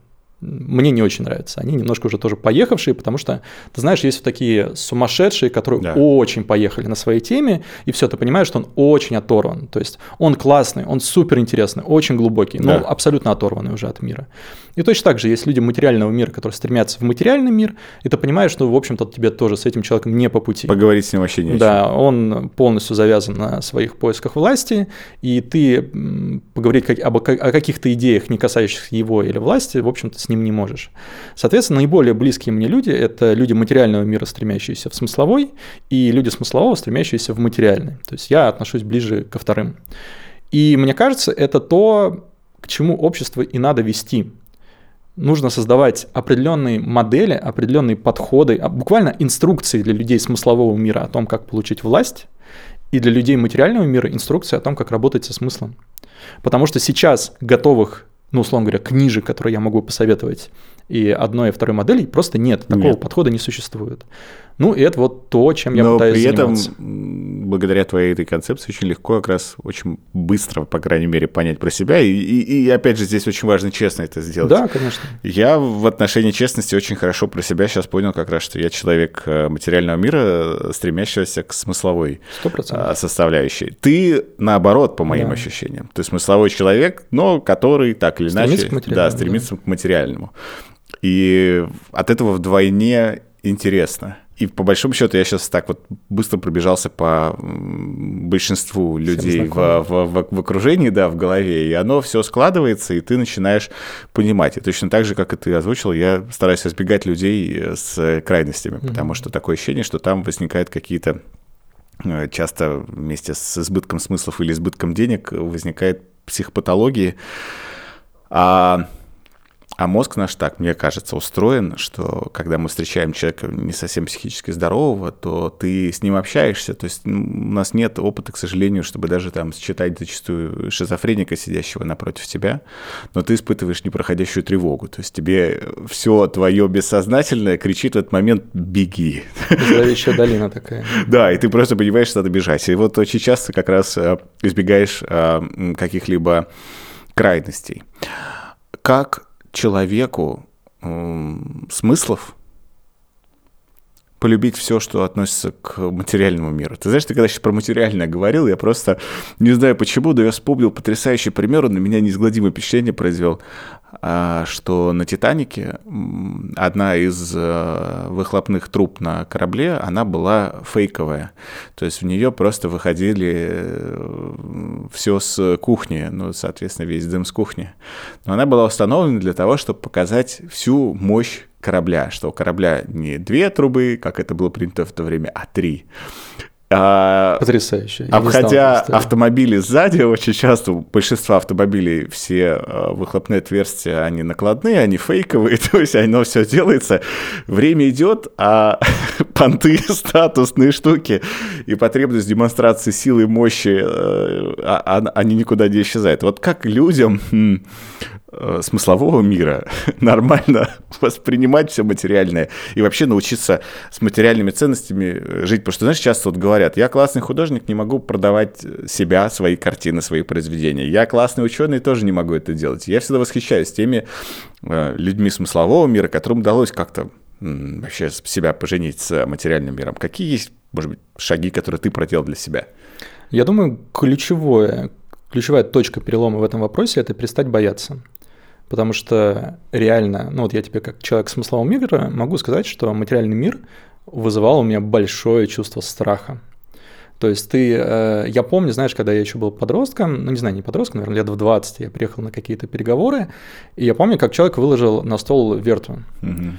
мне не очень нравятся. Они немножко уже тоже поехавшие, потому что, ты знаешь, есть такие сумасшедшие, которые да. очень поехали на своей теме, и все, ты понимаешь, что он очень оторван. То есть он классный, он супер интересный, очень глубокий, но да. абсолютно оторванный уже от мира. И точно так же есть люди материального мира, которые стремятся в материальный мир, и ты понимаешь, что, в общем-то, тебе тоже с этим человеком не по пути. Поговорить с ним вообще не Да, он полностью завязан на своих поисках власти, и ты поговорить об, о каких-то идеях, не касающихся его или власти, в общем-то, с ним не можешь. Соответственно, наиболее близкие мне люди – это люди материального мира, стремящиеся в смысловой, и люди смыслового, стремящиеся в материальный. То есть я отношусь ближе ко вторым. И мне кажется, это то, к чему общество и надо вести нужно создавать определенные модели, определенные подходы, а буквально инструкции для людей смыслового мира о том, как получить власть, и для людей материального мира инструкции о том, как работать со смыслом. Потому что сейчас готовых, ну, условно говоря, книжек, которые я могу посоветовать, и одной и второй модели просто нет. Такого нет. подхода не существует. Ну, и это вот то, чем я Но пытаюсь при этом, заниматься. благодаря твоей этой концепции, очень легко как раз очень быстро, по крайней мере, понять про себя. И, и, и опять же, здесь очень важно честно это сделать. Да, конечно. Я в отношении честности очень хорошо про себя сейчас понял как раз, что я человек э, материального мира, э, стремящегося к смысловой 100%. Э, составляющей. Ты, наоборот, по моим да. ощущениям. Ты смысловой человек, но который так или стремится иначе к да, стремится да. к материальному. И от этого вдвойне интересно. И по большому счету я сейчас так вот быстро пробежался по большинству людей в, в, в, в окружении, да, в голове, и оно все складывается, и ты начинаешь понимать. И точно так же, как и ты озвучил, я стараюсь избегать людей с крайностями, mm-hmm. потому что такое ощущение, что там возникают какие-то э, часто вместе с избытком смыслов или избытком денег возникает психопатологии. А а мозг наш так, мне кажется, устроен, что когда мы встречаем человека не совсем психически здорового, то ты с ним общаешься. То есть у нас нет опыта, к сожалению, чтобы даже там считать зачастую шизофреника, сидящего напротив тебя, но ты испытываешь непроходящую тревогу. То есть тебе все твое бессознательное кричит в этот момент «беги». Зловещая долина такая. [laughs] Да, и ты просто понимаешь, что надо бежать. И вот очень часто как раз э, избегаешь э, каких-либо крайностей. Как человеку э, смыслов полюбить все, что относится к материальному миру. Ты знаешь, ты когда сейчас про материальное говорил, я просто не знаю почему, но я вспомнил потрясающий пример, он на меня неизгладимое впечатление произвел. А, что на «Титанике» одна из э, выхлопных труб на корабле, она была фейковая. То есть в нее просто выходили э, все с кухни, ну, соответственно, весь дым с кухни. Но она была установлена для того, чтобы показать всю мощь корабля, что у корабля не две трубы, как это было принято в то время, а три. А, Потрясающе. Я обходя автомобили сзади, очень часто большинство автомобилей все а, выхлопные отверстия, они накладные, они фейковые, [laughs] то есть оно все делается. Время идет, а [laughs] понты, [laughs] статусные штуки и потребность демонстрации силы и мощи, э, а, они никуда не исчезают. Вот как людям Э, смыслового мира [laughs] нормально воспринимать все материальное и вообще научиться с материальными ценностями э, жить. Потому что, знаешь, часто вот говорят, я классный художник, не могу продавать себя, свои картины, свои произведения. Я классный ученый, тоже не могу это делать. Я всегда восхищаюсь теми э, людьми смыслового мира, которым удалось как-то вообще себя поженить с материальным миром. Какие есть, может быть, шаги, которые ты проделал для себя? Я думаю, ключевое, ключевая точка перелома в этом вопросе – это перестать бояться. Потому что реально, ну вот я тебе как человек смыслового мира могу сказать, что материальный мир вызывал у меня большое чувство страха. То есть ты, э, я помню, знаешь, когда я еще был подростком, ну не знаю, не подростком, наверное, лет в 20, я приехал на какие-то переговоры, и я помню, как человек выложил на стол верту. Угу.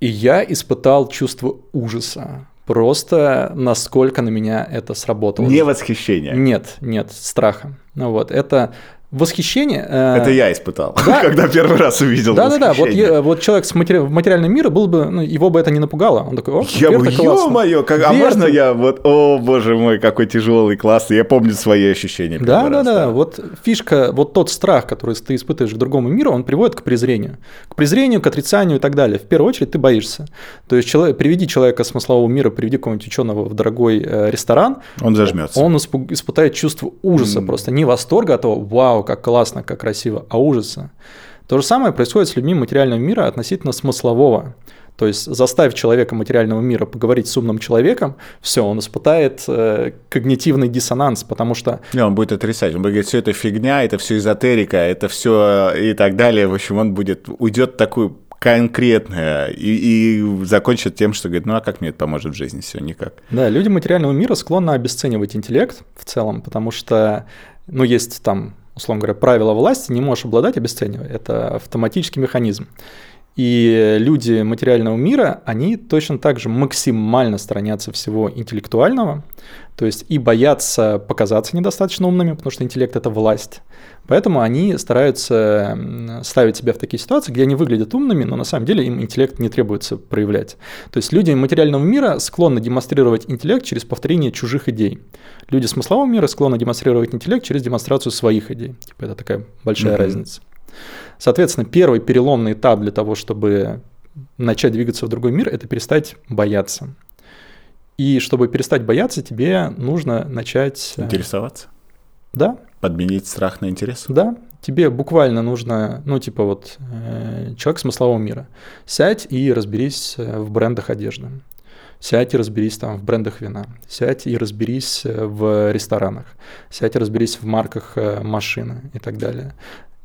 И я испытал чувство ужаса. Просто насколько на меня это сработало. Не восхищение. Нет, нет, страха. Ну вот, это Восхищение. Э, Это я испытал, да? [laughs] когда первый раз увидел. Да, да, да. Вот, вот человек с матери... в материальном мире был бы, ну, его бы это не напугало. Он такой, о, я бы, ё-моё, как... а можно я вот, о, боже мой, какой тяжелый, классный. Я помню свои ощущения. Да, да, раз, да, да. Вот фишка, вот тот страх, который ты испытываешь к другому миру, он приводит к презрению. К презрению, к отрицанию и так далее. В первую очередь ты боишься. То есть человек, приведи человека с смыслового мира, приведи какого-нибудь ученого в дорогой э, ресторан. Он зажмется. Он испытает чувство ужаса, mm. просто не восторга, а того, вау, как классно, как красиво, а ужаса. То же самое происходит с людьми материального мира относительно смыслового. То есть заставив человека материального мира поговорить с умным человеком, все, он испытает э, когнитивный диссонанс, потому что... Не, он будет отрицать, он будет говорить, все это фигня, это все эзотерика, это все и так далее. В общем, он будет, уйдет такую конкретное и, и закончит тем, что говорит, ну а как мне это поможет в жизни? Все, никак. Да, люди материального мира склонны обесценивать интеллект в целом, потому что, ну, есть там условно говоря, правила власти не можешь обладать, обесценивая. Это автоматический механизм. И люди материального мира, они точно так же максимально сторонятся всего интеллектуального, то есть и боятся показаться недостаточно умными, потому что интеллект – это власть. Поэтому они стараются ставить себя в такие ситуации, где они выглядят умными, но на самом деле им интеллект не требуется проявлять. То есть люди материального мира склонны демонстрировать интеллект через повторение чужих идей. Люди смыслового мира склонны демонстрировать интеллект через демонстрацию своих идей. Типа это такая большая mm-hmm. разница. Соответственно, первый переломный этап для того, чтобы начать двигаться в другой мир, это перестать бояться. И чтобы перестать бояться, тебе нужно начать... Э, Интересоваться? Да. Подменить страх на интерес? Да. Тебе буквально нужно, ну, типа вот, э, человек смыслового мира. Сядь и разберись э, в брендах одежды. Сядь и разберись там в брендах вина. Сядь и разберись в ресторанах. Сядь и разберись в марках машины и так далее.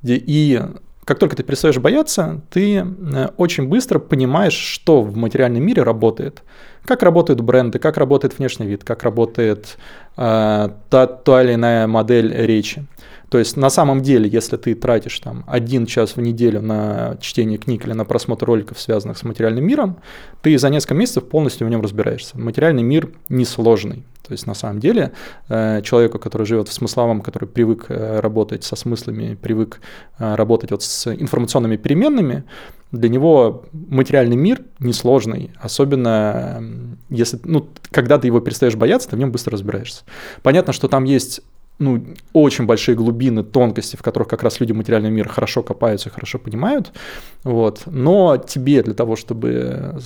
И как только ты перестаешь бояться, ты э, очень быстро понимаешь, что в материальном мире работает. Как работают бренды, как работает внешний вид, как работает э, та, та или иная модель речи. То есть на самом деле, если ты тратишь там один час в неделю на чтение книг или на просмотр роликов, связанных с материальным миром, ты за несколько месяцев полностью в нем разбираешься. Материальный мир несложный. То есть на самом деле э, человеку, который живет в смысловом, который привык э, работать со смыслами, привык э, работать вот с информационными переменными, для него материальный мир несложный, особенно если, ну, когда ты его перестаешь бояться, ты в нем быстро разбираешься. Понятно, что там есть ну, очень большие глубины, тонкости, в которых как раз люди материального мира хорошо копаются и хорошо понимают. Вот. Но тебе для того, чтобы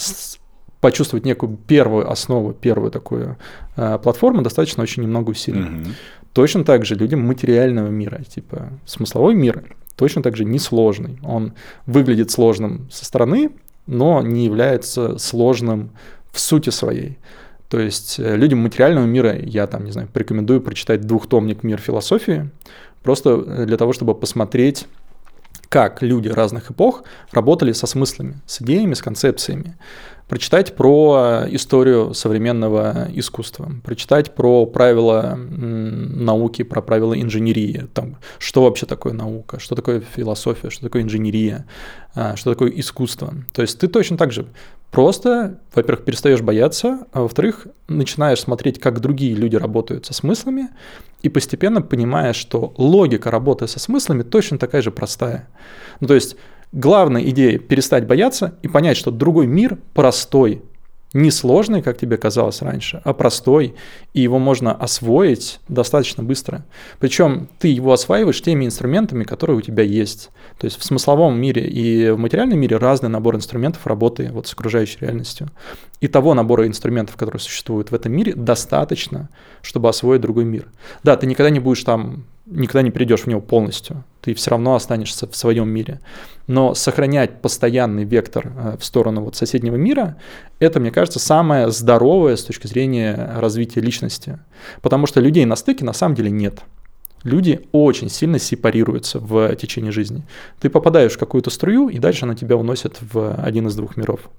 почувствовать некую первую основу, первую такую э, платформу, достаточно очень немного усилий. Mm-hmm. Точно так же людям материального мира, типа смысловой мир, точно так же несложный. Он выглядит сложным со стороны, но не является сложным в сути своей. То есть э, людям материального мира я там, не знаю, порекомендую прочитать двухтомник «Мир философии», просто э, для того, чтобы посмотреть, как люди разных эпох работали со смыслами, с идеями, с концепциями прочитать про историю современного искусства, прочитать про правила науки, про правила инженерии, там, что вообще такое наука, что такое философия, что такое инженерия, а, что такое искусство. То есть ты точно так же просто, во-первых, перестаешь бояться, а во-вторых, начинаешь смотреть, как другие люди работают со смыслами, и постепенно понимаешь, что логика работы со смыслами точно такая же простая. Ну, то есть Главная идея – перестать бояться и понять, что другой мир простой, не сложный, как тебе казалось раньше, а простой, и его можно освоить достаточно быстро. Причем ты его осваиваешь теми инструментами, которые у тебя есть. То есть в смысловом мире и в материальном мире разный набор инструментов работы вот с окружающей реальностью. И того набора инструментов, которые существуют в этом мире, достаточно, чтобы освоить другой мир. Да, ты никогда не будешь там никогда не перейдешь в него полностью. Ты все равно останешься в своем мире. Но сохранять постоянный вектор э, в сторону вот соседнего мира, это, мне кажется, самое здоровое с точки зрения развития личности. Потому что людей на стыке на самом деле нет. люди очень сильно сепарируются в течение жизни. Ты попадаешь в какую-то струю, и дальше она тебя уносит в один из двух миров.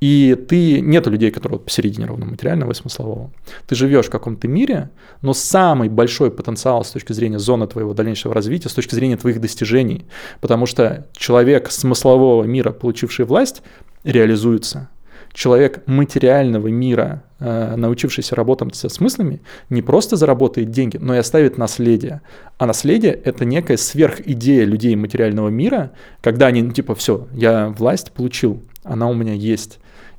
И ты нет людей, которые посередине ровно материального и смыслового. Ты живешь в каком-то мире, но самый большой потенциал с точки зрения зоны твоего дальнейшего развития, с точки зрения твоих достижений, потому что человек смыслового мира, получивший власть, реализуется человек материального мира, э, научившийся работать со смыслами, не просто заработает деньги, но и оставит наследие. А наследие — это некая сверхидея людей материального мира, когда они, ну, типа, все, я власть получил, она у меня есть.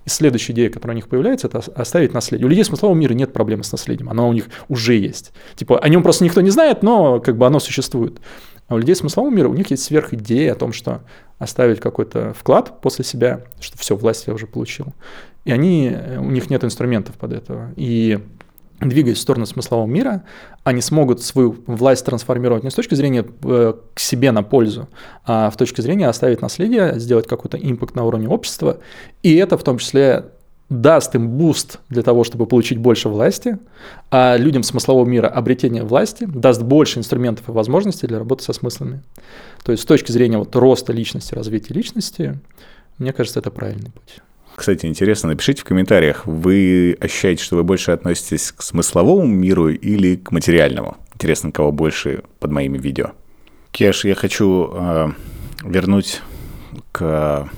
Следующая идея, которая у них появляется, это оставить наследие. У людей смыслового мира нет проблемы с наследием, оно у них уже есть. Типа, о нем просто никто не знает, но как бы оно существует. А у людей смыслового мира у них есть сверхидея о том, что оставить какой-то вклад после себя, что все, власть я уже получил. И они, у них нет инструментов под этого. И двигаясь в сторону смыслового мира, они смогут свою власть трансформировать не с точки зрения э, к себе на пользу, а в точке зрения оставить наследие, сделать какой-то impact на уровне общества. И это в том числе даст им boost для того, чтобы получить больше власти, а людям смыслового мира обретение власти даст больше инструментов и возможностей для работы со смыслами. То есть с точки зрения вот роста личности, развития личности, мне кажется, это правильный путь. Кстати, интересно, напишите в комментариях, вы ощущаете, что вы больше относитесь к смысловому миру или к материальному? Интересно, кого больше под моими видео. Кеш, я хочу э, вернуть к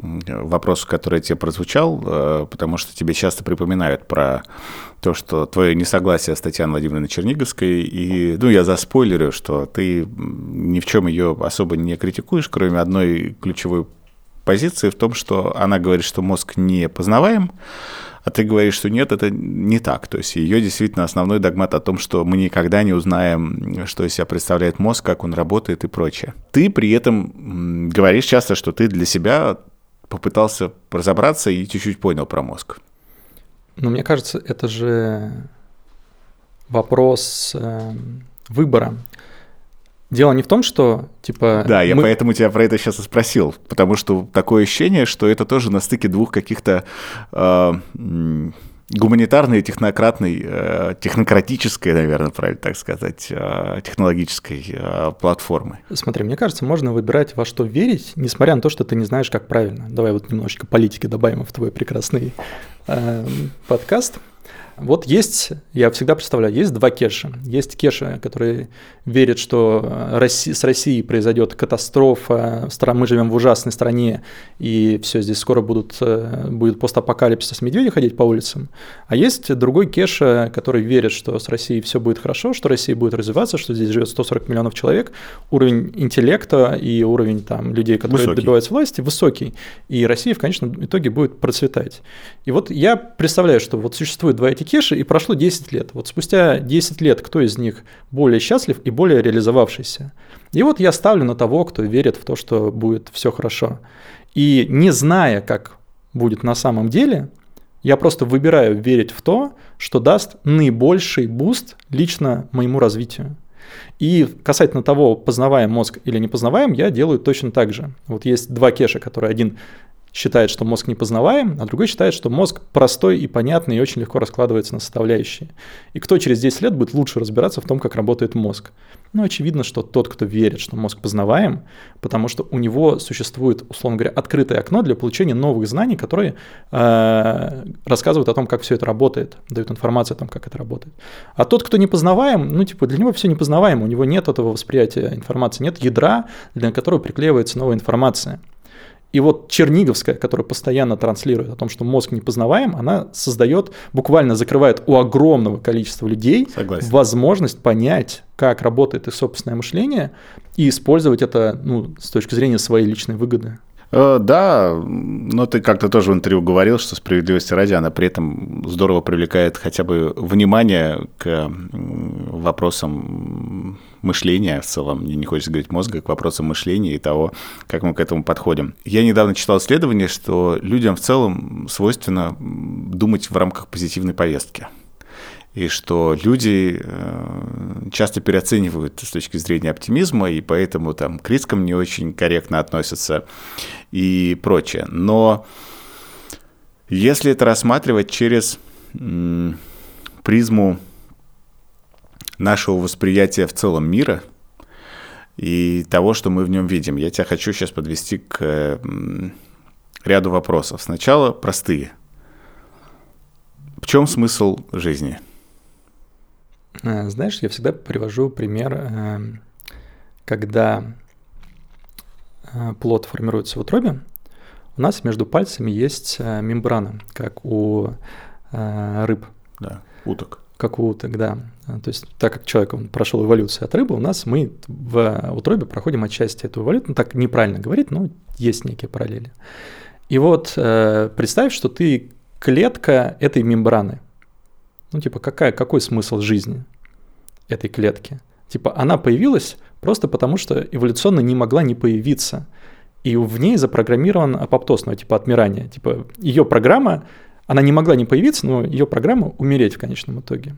вопрос, который тебе прозвучал, э, потому что тебе часто припоминают про то, что твое несогласие с Татьяной Владимировной Черниговской, и, ну, я заспойлерю, что ты ни в чем ее особо не критикуешь, кроме одной ключевой позиции в том, что она говорит, что мозг не познаваем, а ты говоришь, что нет, это не так. То есть ее действительно основной догмат о том, что мы никогда не узнаем, что из себя представляет мозг, как он работает и прочее. Ты при этом говоришь часто, что ты для себя попытался разобраться и чуть-чуть понял про мозг. Ну, мне кажется, это же вопрос э, выбора. Дело не в том, что, типа... Да, мы... я поэтому тебя про это сейчас и спросил, потому что такое ощущение, что это тоже на стыке двух каких-то э, гуманитарной, технократной, э, технократической, наверное, правильно так сказать, э, технологической э, платформы. Смотри, мне кажется, можно выбирать во что верить, несмотря на то, что ты не знаешь, как правильно. Давай вот немножечко политики добавим в твой прекрасный э, подкаст. Вот есть, я всегда представляю, есть два кеша. Есть кеша, который верит, что э, Россия, с Россией произойдет катастрофа, мы живем в ужасной стране, и все, здесь скоро будут, э, будет постапокалипсис, медведи ходить по улицам. А есть другой кеша, который верит, что с Россией все будет хорошо, что Россия будет развиваться, что здесь живет 140 миллионов человек, уровень интеллекта и уровень там, людей, которые высокий. добиваются власти, высокий, и Россия в конечном итоге будет процветать. И вот я представляю, что вот существует два эти кейса, и прошло 10 лет. Вот спустя 10 лет кто из них более счастлив и более реализовавшийся? И вот я ставлю на того, кто верит в то, что будет все хорошо. И не зная, как будет на самом деле, я просто выбираю верить в то, что даст наибольший boost лично моему развитию. И касательно того, познаваем мозг или не познаваем, я делаю точно так же. Вот есть два кеша, которые один считает, что мозг непознаваем, а другой считает, что мозг простой и понятный и очень легко раскладывается на составляющие. И кто через 10 лет будет лучше разбираться в том, как работает мозг? Ну, очевидно, что тот, кто верит, что мозг познаваем, потому что у него существует, условно говоря, открытое окно для получения новых знаний, которые э, рассказывают о том, как все это работает, дают информацию о том, как это работает. А тот, кто не познаваем, ну, типа, для него все непознаваемо, у него нет этого восприятия информации, нет ядра, для которого приклеивается новая информация. И вот Черниговская, которая постоянно транслирует о том, что мозг непознаваем, она создает, буквально закрывает у огромного количества людей Согласен. возможность понять, как работает их собственное мышление и использовать это ну, с точки зрения своей личной выгоды. Э, да, но ты как-то тоже в интервью говорил, что справедливости ради она при этом здорово привлекает хотя бы внимание к вопросам мышления в целом, мне не хочется говорить мозга, к вопросам мышления и того, как мы к этому подходим. Я недавно читал исследование, что людям в целом свойственно думать в рамках позитивной повестки и что люди э, часто переоценивают с точки зрения оптимизма, и поэтому там к рискам не очень корректно относятся и прочее. Но если это рассматривать через призму нашего восприятия в целом мира и того, что мы в нем видим. Я тебя хочу сейчас подвести к ряду вопросов. Сначала простые. В чем смысл жизни? Э, знаешь, я всегда привожу пример, э, когда э, плод формируется в утробе, у нас между пальцами есть мембрана, как у рыб. Да, уток. Как у уток, да. То есть, так как человек он прошел эволюцию от рыбы, у нас мы в утробе проходим отчасти эту эволюцию. Ну, так неправильно говорить, но есть некие параллели. И вот представь, что ты клетка этой мембраны. Ну, типа, какая, какой смысл жизни этой клетки? Типа, она появилась просто потому, что эволюционно не могла не появиться. И в ней запрограммирован апоптоз, ну, типа отмирание. Типа, ее программа, она не могла не появиться, но ее программа умереть в конечном итоге.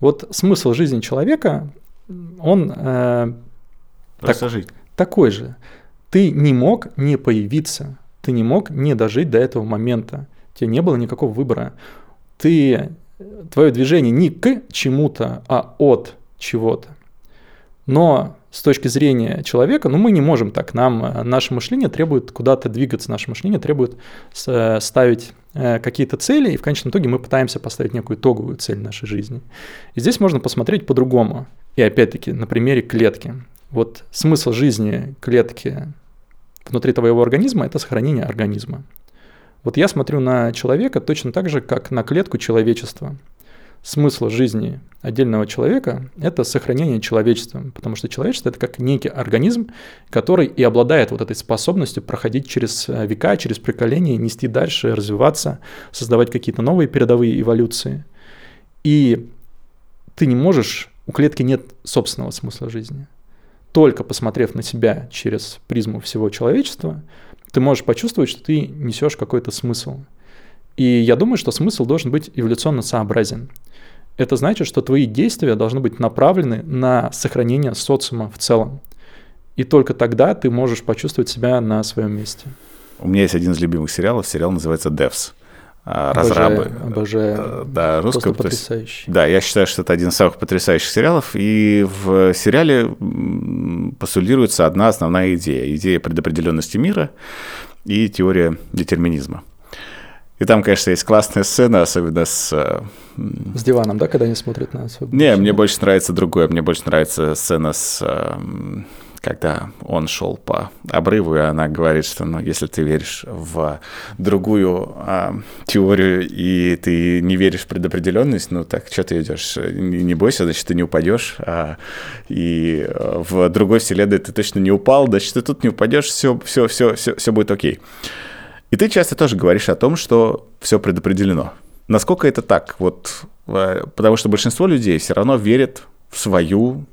Вот смысл жизни человека, он э, так, жить. такой же. Ты не мог не появиться, ты не мог не дожить до этого момента. Тебе не было никакого выбора. Ты, твое движение не к чему-то, а от чего-то. Но с точки зрения человека, ну мы не можем так. Нам э, наше мышление требует куда-то двигаться, наше мышление требует э, ставить э, какие-то цели, и в конечном итоге мы пытаемся поставить некую итоговую цель нашей жизни. И здесь можно посмотреть по-другому. И опять-таки на примере клетки. Вот смысл жизни клетки внутри твоего организма – это сохранение организма. Вот я смотрю на человека точно так же, как на клетку человечества. Смысл жизни отдельного человека – это сохранение человечества, потому что человечество – это как некий организм, который и обладает вот этой способностью проходить через э, века, через поколения, нести дальше, развиваться, создавать какие-то новые передовые эволюции. И ты не можешь, у клетки нет собственного смысла жизни. Только посмотрев на себя через призму всего человечества – ты можешь почувствовать, что ты несешь какой-то смысл. И я думаю, что смысл должен быть эволюционно сообразен. Это значит, что твои действия должны быть направлены на сохранение социума в целом. И только тогда ты можешь почувствовать себя на своем месте. У меня есть один из любимых сериалов. Сериал называется «Devs». А, разрабы. Обожаю. Э, да, русского. потрясающий. Да, я считаю, что это один из самых потрясающих сериалов. И в сериале постулируется одна основная идея. Идея предопределенности мира и теория детерминизма. И там, конечно, есть классная сцена, особенно с... Э, с диваном, да, когда они смотрят на свой Не, мне больше нравится другое. Мне больше нравится сцена с э, когда он шел по обрыву, и она говорит, что ну, если ты веришь в другую а, теорию, и ты не веришь в предопределенность, ну так, что ты идешь? Не, не бойся, значит, ты не упадешь. А, и а, в другой вселенной ты точно не упал, значит, ты тут не упадешь, все, все, все, все, все будет окей. И ты часто тоже говоришь о том, что все предопределено. Насколько это так? Вот, а, потому что большинство людей все равно верят в свою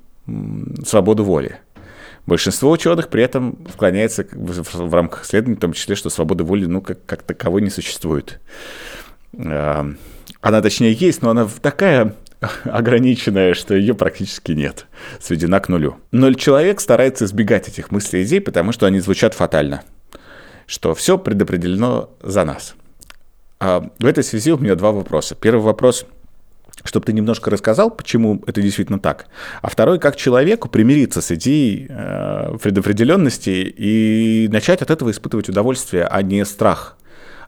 свободу воли. Большинство ученых при этом склоняется в, рамках исследований, в том числе, что свобода воли ну, как, как таковой не существует. Она, точнее, есть, но она такая [laughs] ограниченная, что ее практически нет, сведена к нулю. Но человек старается избегать этих мыслей и идей, потому что они звучат фатально, что все предопределено за нас. А в этой связи у меня два вопроса. Первый вопрос – чтобы ты немножко рассказал, почему это действительно так. А второй, как человеку примириться с идеей э, предопределенности и начать от этого испытывать удовольствие, а не страх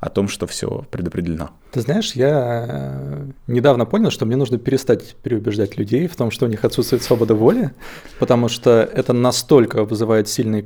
о том, что все предопределено. Ты знаешь, я э, недавно понял, что мне нужно перестать переубеждать людей в том, что у них отсутствует свобода воли, потому что это настолько вызывает сильный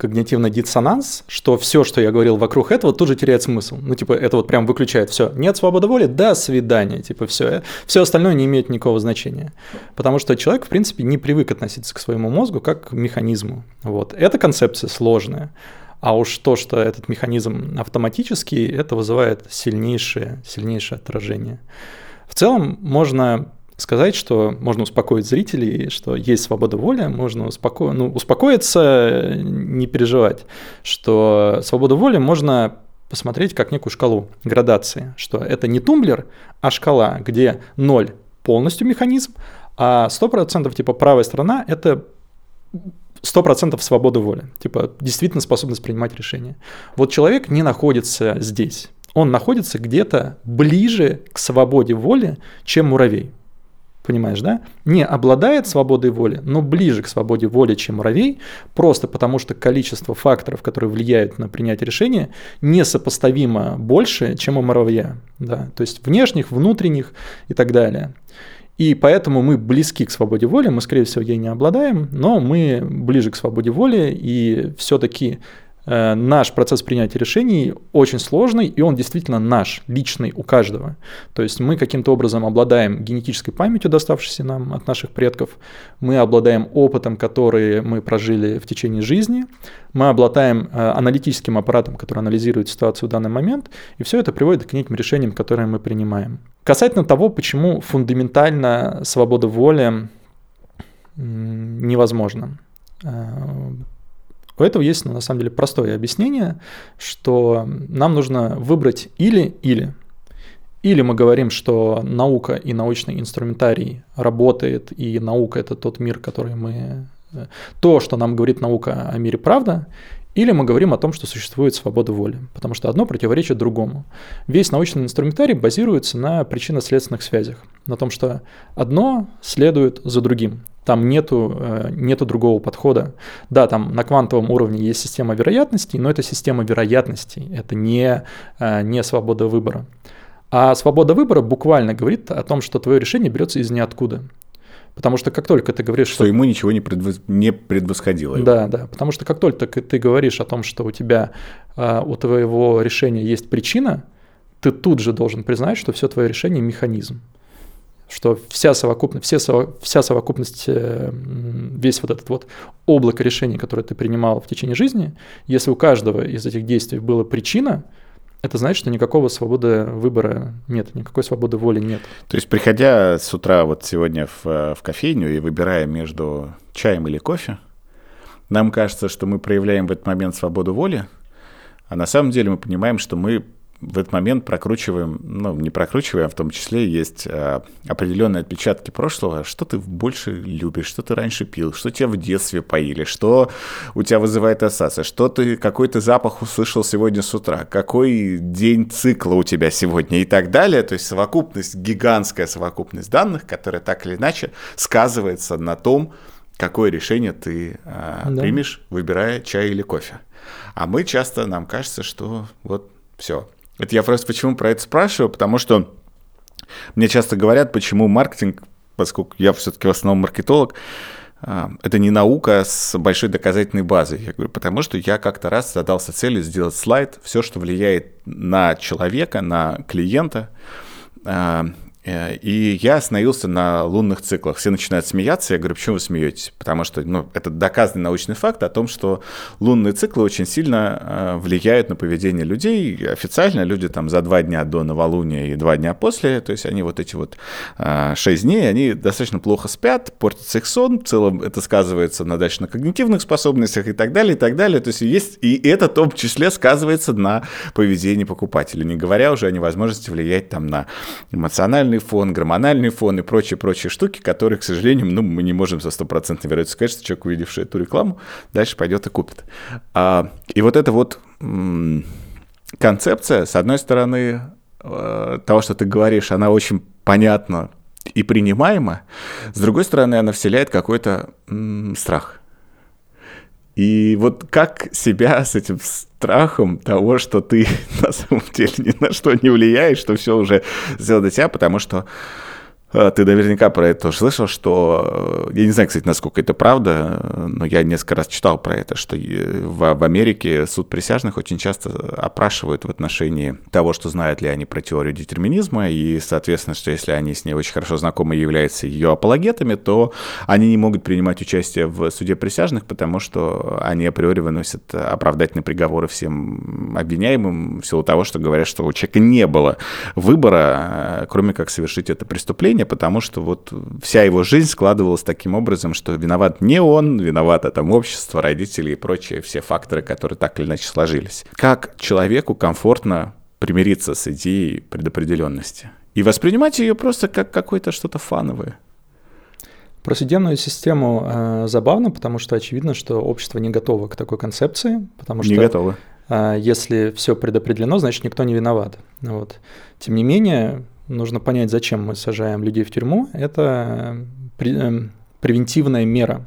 когнитивный диссонанс, что все, что я говорил вокруг этого, тут же теряет смысл. Ну, типа, это вот прям выключает все. Нет свободы воли, до свидания. Типа, все. Все остальное не имеет никакого значения. Потому что человек, в принципе, не привык относиться к своему мозгу как к механизму. Вот. Эта концепция сложная. А уж то, что этот механизм автоматический, это вызывает сильнейшее, сильнейшее отражение. В целом можно сказать, что можно успокоить зрителей, что есть свобода воли, можно успоко... ну, успокоиться, не переживать, что свободу воли можно посмотреть как некую шкалу градации, что это не тумблер, а шкала, где 0 полностью механизм, а 100% типа правая сторона – это 100% свободы воли, типа действительно способность принимать решения. Вот человек не находится здесь, он находится где-то ближе к свободе воли, чем муравей. Понимаешь, да, не обладает свободой воли, но ближе к свободе воли, чем муравей, просто потому что количество факторов, которые влияют на принятие решения, несопоставимо больше, чем у муравья, да, то есть внешних, внутренних и так далее. И поэтому мы близки к свободе воли, мы, скорее всего, ей не обладаем, но мы ближе к свободе воли, и все-таки наш процесс принятия решений очень сложный, и он действительно наш, личный у каждого. То есть мы каким-то образом обладаем генетической памятью, доставшейся нам от наших предков, мы обладаем опытом, который мы прожили в течение жизни, мы обладаем э, аналитическим аппаратом, который анализирует ситуацию в данный момент, и все это приводит к неким решениям, которые мы принимаем. Касательно того, почему фундаментально свобода воли невозможна. У этого есть, ну, на самом деле, простое объяснение, что нам нужно выбрать или-или. Или мы говорим, что наука и научный инструментарий работает, и наука – это тот мир, который мы… Э, то, что нам говорит наука о мире правда, или мы говорим о том, что существует свобода воли, потому что одно противоречит другому. Весь научный инструментарий базируется на причинно-следственных связях, на том, что одно следует за другим. Там нету, э, нету другого подхода. Да, там на квантовом уровне есть система вероятностей, но это система вероятностей, это не, э, не свобода выбора. А свобода выбора буквально говорит о том, что твое решение берется из ниоткуда. Потому что как только ты говоришь, что, что ему ничего не, предвос... не предвосходило. Да, да. Потому что как только ты говоришь о том, что у тебя а, у твоего решения есть причина, ты тут же должен признать, что все твое решение механизм. Что вся совокупность, все, вся совокупность, э, весь вот этот вот облако решений, которое ты принимал в течение жизни, если у каждого из этих действий была причина, это значит, что никакого свободы выбора нет, никакой свободы воли нет. То есть, приходя с утра вот сегодня в, в кофейню и выбирая между чаем или кофе, нам кажется, что мы проявляем в этот момент свободу воли, а на самом деле мы понимаем, что мы в этот момент прокручиваем, ну, не прокручиваем, а в том числе есть а, определенные отпечатки прошлого, что ты больше любишь, что ты раньше пил, что тебя в детстве поили, что у тебя вызывает ассоциация, что ты, какой то запах услышал сегодня с утра, какой день цикла у тебя сегодня? И так далее. То есть совокупность, гигантская совокупность данных, которая так или иначе сказывается на том, какое решение ты а, да. примешь, выбирая чай или кофе. А мы часто, нам кажется, что вот все, это я просто почему про это спрашиваю, потому что мне часто говорят, почему маркетинг, поскольку я все-таки в основном маркетолог, а, это не наука с большой доказательной базой. Я говорю, потому что я как-то раз задался целью сделать слайд, все, что влияет на человека, на клиента, а, и я остановился на лунных циклах. Все начинают смеяться. Я говорю, почему вы смеетесь? Потому что ну, это доказанный научный факт о том, что лунные циклы очень сильно э, влияют на поведение людей. Официально люди там за два дня до новолуния и два дня после, то есть они вот эти вот э, шесть дней, они достаточно плохо спят, портится их сон. В целом это сказывается на дальше на когнитивных способностях и так далее, и так далее. То есть есть, и это в том числе сказывается на поведении покупателя, не говоря уже о невозможности влиять там на эмоциональный фон, гормональный фон и прочие-прочие штуки, которые, к сожалению, ну, мы не можем со стопроцентной вероятностью сказать, что человек, увидевший эту рекламу, дальше пойдет и купит. А, и вот эта вот м- концепция, с одной стороны, э, того, что ты говоришь, она очень понятна и принимаема, с другой стороны, она вселяет какой-то м- страх. И вот как себя с этим страхом того, что ты [laughs] на самом деле ни на что не влияешь, что все уже сделано для тебя, потому что ты наверняка про это слышал, что... Э, я не знаю, кстати, насколько это правда, но я несколько раз читал про это, что в, в Америке суд присяжных очень часто опрашивают в отношении того, что знают ли они про теорию детерминизма, и, соответственно, что если они с ней очень хорошо знакомы и являются ее апологетами, то они не могут принимать участие в суде присяжных, потому что они априори выносят оправдательные приговоры всем обвиняемым в силу того, что говорят, что у человека не было выбора, э, кроме как совершить это преступление, преступление, потому что вот вся его жизнь складывалась таким образом, что виноват не он, виновато там общество, родители и прочие все факторы, которые так или иначе сложились. Как человеку комфортно примириться с идеей предопределенности и воспринимать ее просто как какое-то что-то фановое? Про судебную систему э, забавно, потому что очевидно, что общество не готово к такой концепции, потому что не готово. Э, если все предопределено, значит никто не виноват. Вот. Тем не менее, нужно понять, зачем мы сажаем людей в тюрьму. Это эм, превентивная мера.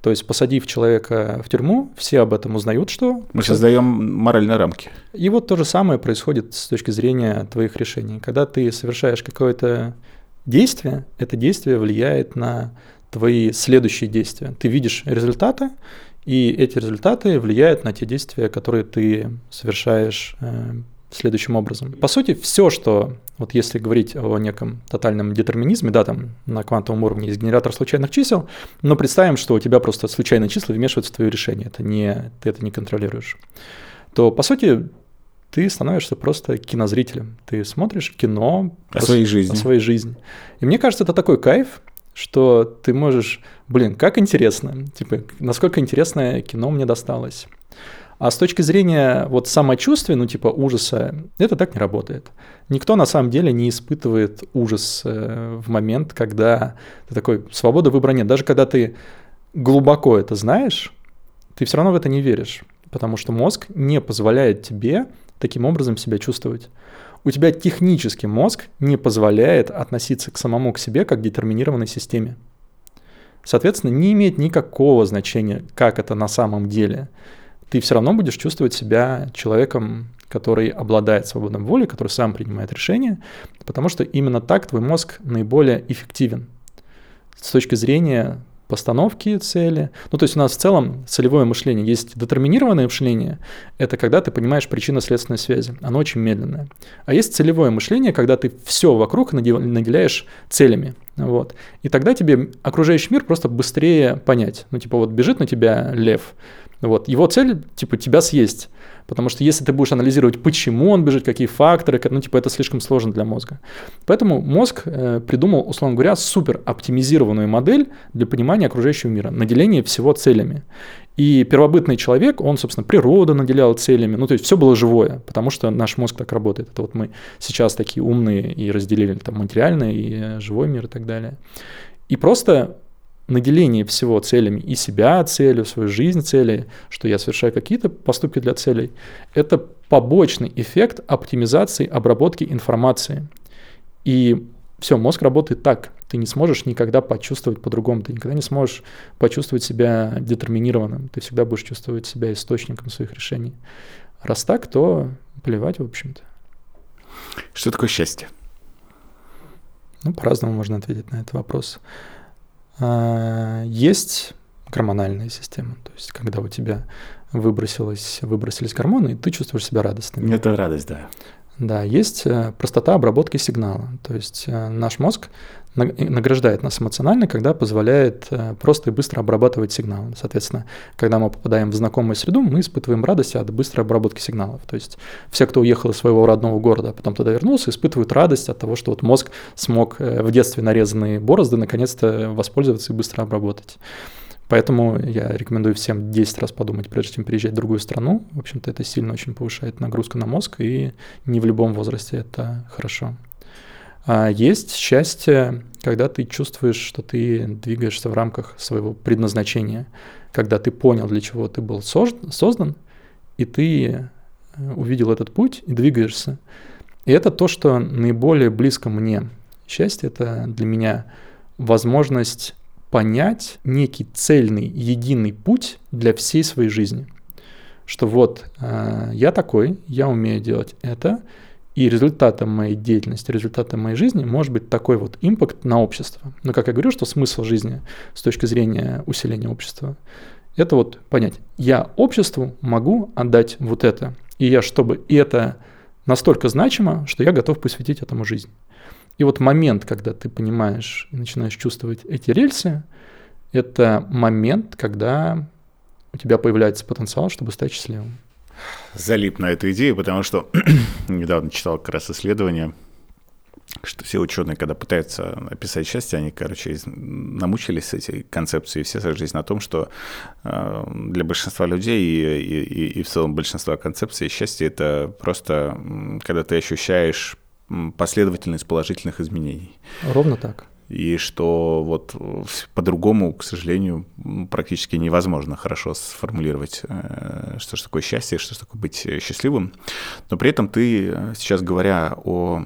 То есть, посадив человека в тюрьму, все об этом узнают, что... Мы создаем моральные рамки. И вот то же самое происходит с точки зрения твоих решений. Когда ты совершаешь какое-то действие, это действие влияет на твои следующие действия. Ты видишь результаты, и эти результаты влияют на те действия, которые ты совершаешь э, следующим образом. По сути, все, что, вот если говорить о неком тотальном детерминизме, да, там на квантовом уровне есть генератор случайных чисел, но представим, что у тебя просто случайные числа вмешиваются в твое решение, это не, ты это не контролируешь, то, по сути, ты становишься просто кинозрителем. Ты смотришь кино о своей жизни. О своей жизни. И мне кажется, это такой кайф, что ты можешь, блин, как интересно, типа, насколько интересное кино мне досталось. А с точки зрения вот самочувствия, ну типа ужаса, это так не работает. Никто на самом деле не испытывает ужас э, в момент, когда ты такой, свобода выбора нет. Даже когда ты глубоко это знаешь, ты все равно в это не веришь, потому что мозг не позволяет тебе таким образом себя чувствовать. У тебя технически мозг не позволяет относиться к самому к себе как к детерминированной системе. Соответственно, не имеет никакого значения, как это на самом деле – ты все равно будешь чувствовать себя человеком, который обладает свободной волей, который сам принимает решения, потому что именно так твой мозг наиболее эффективен. С точки зрения постановки цели. Ну, то есть у нас в целом целевое мышление. Есть детерминированное мышление, это когда ты понимаешь причинно-следственные связи. Оно очень медленное. А есть целевое мышление, когда ты все вокруг наделяешь целями. Вот. И тогда тебе окружающий мир просто быстрее понять. Ну, типа вот бежит на тебя лев, вот. Его цель, типа, тебя съесть. Потому что если ты будешь анализировать, почему он бежит, какие факторы, ну, типа, это слишком сложно для мозга. Поэтому мозг э, придумал, условно говоря, супер оптимизированную модель для понимания окружающего мира, наделение всего целями. И первобытный человек, он, собственно, природу наделял целями, ну, то есть все было живое, потому что наш мозг так работает. Это вот мы сейчас такие умные и разделили там материальный и э, живой мир и так далее. И просто наделение всего целями и себя целью, свою жизнь целей, что я совершаю какие-то поступки для целей, это побочный эффект оптимизации обработки информации. И все, мозг работает так. Ты не сможешь никогда почувствовать по-другому, ты никогда не сможешь почувствовать себя детерминированным, ты всегда будешь чувствовать себя источником своих решений. Раз так, то плевать, в общем-то. Что такое счастье? Ну, по-разному можно ответить на этот вопрос. А, есть гормональная система, то есть когда у тебя выбросилось, выбросились гормоны, и ты чувствуешь себя радостным. Это радость, да. Да, есть э, простота обработки сигнала. То есть э, наш мозг награждает нас эмоционально, когда позволяет э, просто и быстро обрабатывать сигнал. Соответственно, когда мы попадаем в знакомую среду, мы испытываем радость от быстрой обработки сигналов. То есть все, кто уехал из своего родного города, а потом туда вернулся, испытывают радость от того, что вот мозг смог в детстве нарезанные борозды наконец-то воспользоваться и быстро обработать. Поэтому я рекомендую всем 10 раз подумать, прежде чем переезжать в другую страну. В общем-то, это сильно очень повышает нагрузку на мозг, и не в любом возрасте это хорошо. А есть счастье, когда ты чувствуешь, что ты двигаешься в рамках своего предназначения, когда ты понял, для чего ты был создан, и ты э, увидел этот путь и двигаешься. И это то, что наиболее близко мне. Счастье — это для меня возможность понять некий цельный, единый путь для всей своей жизни. Что вот э, я такой, я умею делать это, и результатом моей деятельности, результатом моей жизни может быть такой вот импакт на общество. Но как я говорю, что смысл жизни с точки зрения усиления общества, это вот понять, я обществу могу отдать вот это, и я, чтобы это настолько значимо, что я готов посвятить этому жизнь. И вот момент, когда ты понимаешь и начинаешь чувствовать эти рельсы, это момент, когда у тебя появляется потенциал, чтобы стать счастливым. Залип на эту идею, потому что [clears throat] недавно читал как раз исследование, что все ученые, когда пытаются описать счастье, они, короче, намучились с этой концепцией, все сошлись на том, что э, для большинства людей и, и, и в целом большинства концепций счастье — это просто когда ты ощущаешь последовательность положительных изменений. Ровно так. И что вот по-другому, к сожалению, практически невозможно хорошо сформулировать, э, что же такое счастье, что же такое быть счастливым. Но при этом ты сейчас говоря о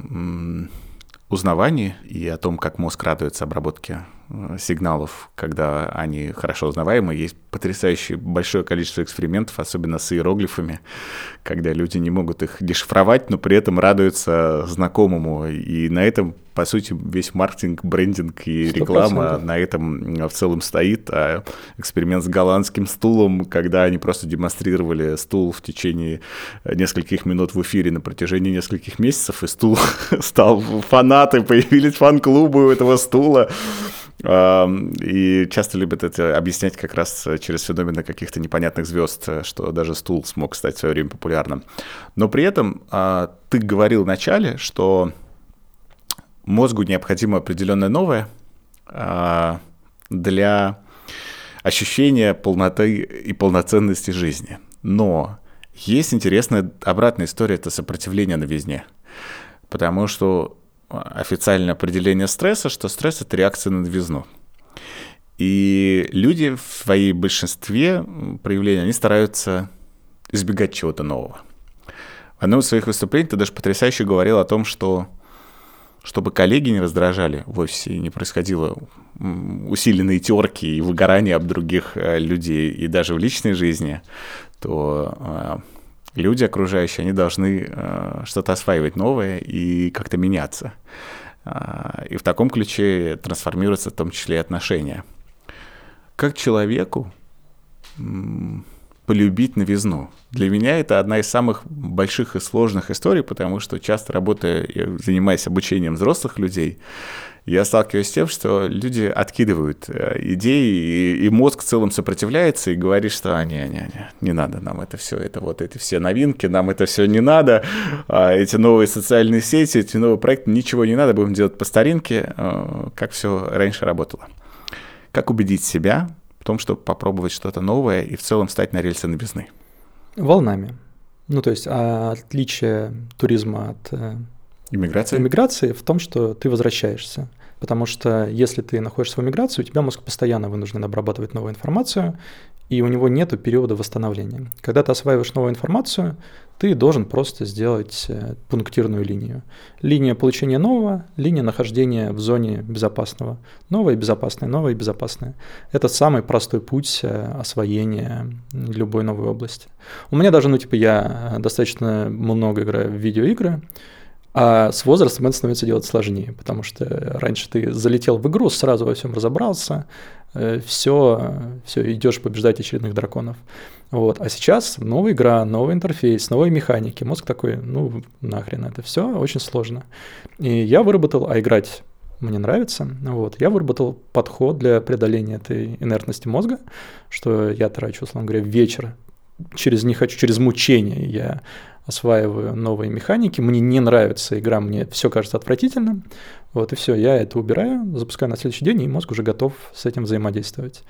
узнавании и о том, как мозг радуется обработке э, сигналов, когда они хорошо узнаваемы. Есть потрясающее большое количество экспериментов, особенно с иероглифами, когда люди не могут их дешифровать, но при этом радуются знакомому. И на этом, по сути, весь маркетинг, брендинг и 100%. реклама на этом в целом стоит. А эксперимент с голландским стулом, когда они просто демонстрировали стул в течение нескольких минут в эфире на протяжении нескольких месяцев, и стул [laughs] стал фанаты, появились фан-клубы у этого стула. И часто любят это объяснять как раз через феномены каких-то непонятных звезд, что даже стул смог стать в свое время популярным. Но при этом а, ты говорил вначале, что мозгу необходимо определенное новое а, для ощущения полноты и полноценности жизни. Но есть интересная обратная история, это сопротивление новизне. Потому что официальное определение стресса, что стресс — это реакция на новизну. И люди в своей большинстве проявлений, они стараются избегать чего-то нового. В одном из своих выступлений ты даже потрясающе говорил о том, что чтобы коллеги не раздражали в офисе не происходило усиленные терки и выгорания об других э, людей, и даже в личной жизни, то э, люди окружающие, они должны э, что-то осваивать новое и как-то меняться. И в таком ключе трансформируются в том числе и отношения. Как человеку полюбить новизну. Для меня это одна из самых больших и сложных историй, потому что часто работая занимаясь обучением взрослых людей, я сталкиваюсь с тем, что люди откидывают э, идеи, и, мозг в целом сопротивляется и говорит, что а, не, не, не, не надо нам это все, это вот эти все новинки, нам это все не надо, а эти новые социальные сети, эти новые проекты, ничего не надо, будем делать по старинке, э, как все раньше работало. Как убедить себя том, чтобы попробовать что-то новое и в целом стать на рельсы новизны? Волнами. Ну, то есть а отличие туризма от э, Иммиграция? Иммиграции в том, что ты возвращаешься. Потому что если ты находишься в эмиграции, у тебя мозг постоянно вынужден обрабатывать новую информацию, и у него нет периода восстановления. Когда ты осваиваешь новую информацию, ты должен просто сделать э, пунктирную линию. Линия получения нового, линия нахождения в зоне безопасного. Новое и безопасное, новое и безопасное. Это самый простой путь э, освоения любой новой области. У меня даже, ну, типа, я достаточно много играю в видеоигры, а с возрастом это становится делать сложнее, потому что раньше ты залетел в игру, сразу во всем разобрался, все, э, все идешь побеждать очередных драконов. Вот. А сейчас новая игра, новый интерфейс, новые механики. Мозг такой, ну нахрен это все, очень сложно. И я выработал, а играть мне нравится. Вот. Я выработал подход для преодоления этой инертности мозга, что я трачу, условно говоря, вечер через не хочу, через мучение я осваиваю новые механики, мне не нравится игра, мне все кажется отвратительным, вот и все, я это убираю, запускаю на следующий день, и мозг уже готов с этим взаимодействовать.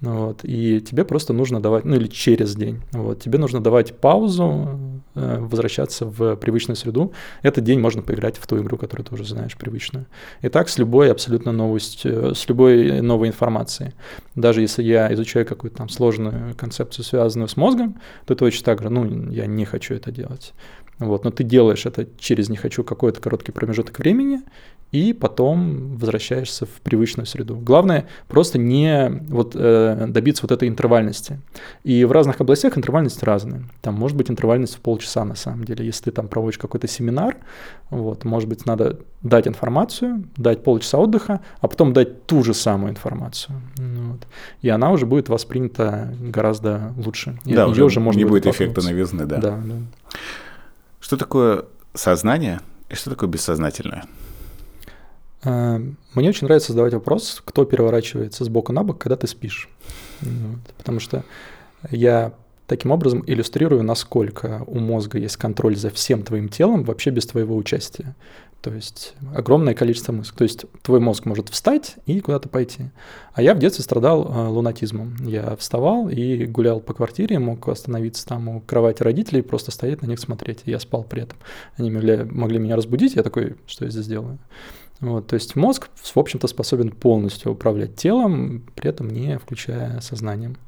Вот, и тебе просто нужно давать, ну или через день, вот, тебе нужно давать паузу, возвращаться в привычную среду. Этот день можно поиграть в ту игру, которую ты уже знаешь, привычную. И так с любой абсолютно новостью, с любой новой информацией. Даже если я изучаю какую-то там сложную концепцию, связанную с мозгом, то это очень так же, ну, я не хочу это делать. Вот, но ты делаешь это через «не хочу» какой-то короткий промежуток времени, и потом возвращаешься в привычную среду. Главное просто не вот, э, добиться вот этой интервальности. И в разных областях интервальность разная. Там может быть интервальность в полчаса на самом деле. Если ты там проводишь какой-то семинар, вот, может быть, надо дать информацию, дать полчаса отдыха, а потом дать ту же самую информацию. Вот. И она уже будет воспринята гораздо лучше. И да, уже, уже можно не будет эффекта новизны, да. да, да. Что такое сознание и что такое бессознательное? Э, мне очень нравится задавать вопрос, кто переворачивается с бока на бок, когда ты спишь. Вот. Потому что я таким образом иллюстрирую, насколько у мозга есть контроль за всем твоим телом вообще без твоего участия. То есть огромное количество мыслей. То есть твой мозг может встать и куда-то пойти. А я в детстве страдал э, лунатизмом. Я вставал и гулял по квартире, мог остановиться там у кровати родителей, просто стоять на них смотреть. Я спал при этом. Они могли, могли меня разбудить, я такой, что я здесь делаю? Вот, то есть мозг, в общем-то, способен полностью управлять телом, при этом не включая сознанием.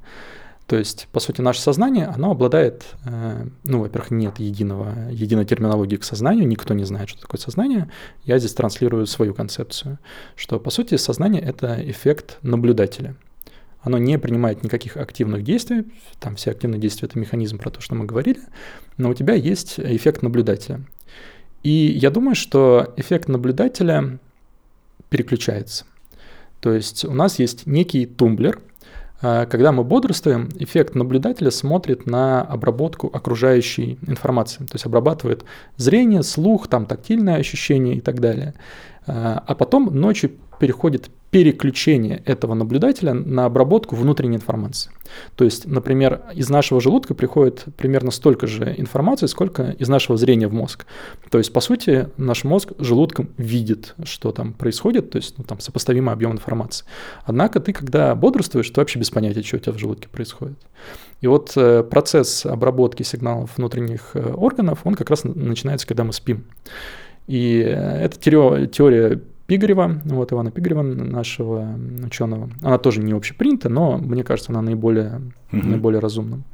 То есть, по сути, наше сознание, оно обладает, э, ну, во-первых, нет единого, единой терминологии к сознанию, никто не знает, что такое сознание. Я здесь транслирую свою концепцию, что, по сути, сознание — это эффект наблюдателя. Оно не принимает никаких активных действий, там все активные действия — это механизм про то, что мы говорили, но у тебя есть эффект наблюдателя. И я думаю, что эффект наблюдателя переключается. То есть у нас есть некий тумблер — когда мы бодрствуем, эффект наблюдателя смотрит на обработку окружающей информации, то есть обрабатывает зрение, слух, там тактильное ощущение и так далее. А, а потом ночью переходит переключение этого наблюдателя на обработку внутренней информации. То есть, например, из нашего желудка приходит примерно столько же информации, сколько из нашего зрения в мозг. То есть, по сути, наш мозг желудком видит, что там происходит, то есть ну, там сопоставимый объем информации. Однако ты, когда бодрствуешь, ты вообще без понятия, что у тебя в желудке происходит. И вот э, процесс обработки сигналов внутренних э, органов, он как раз начинается, когда мы спим. И э, эта теория Пигарева, вот Ивана Пигарева, нашего ученого. Она тоже не общепринята, но мне кажется, она наиболее, угу. наиболее разумным,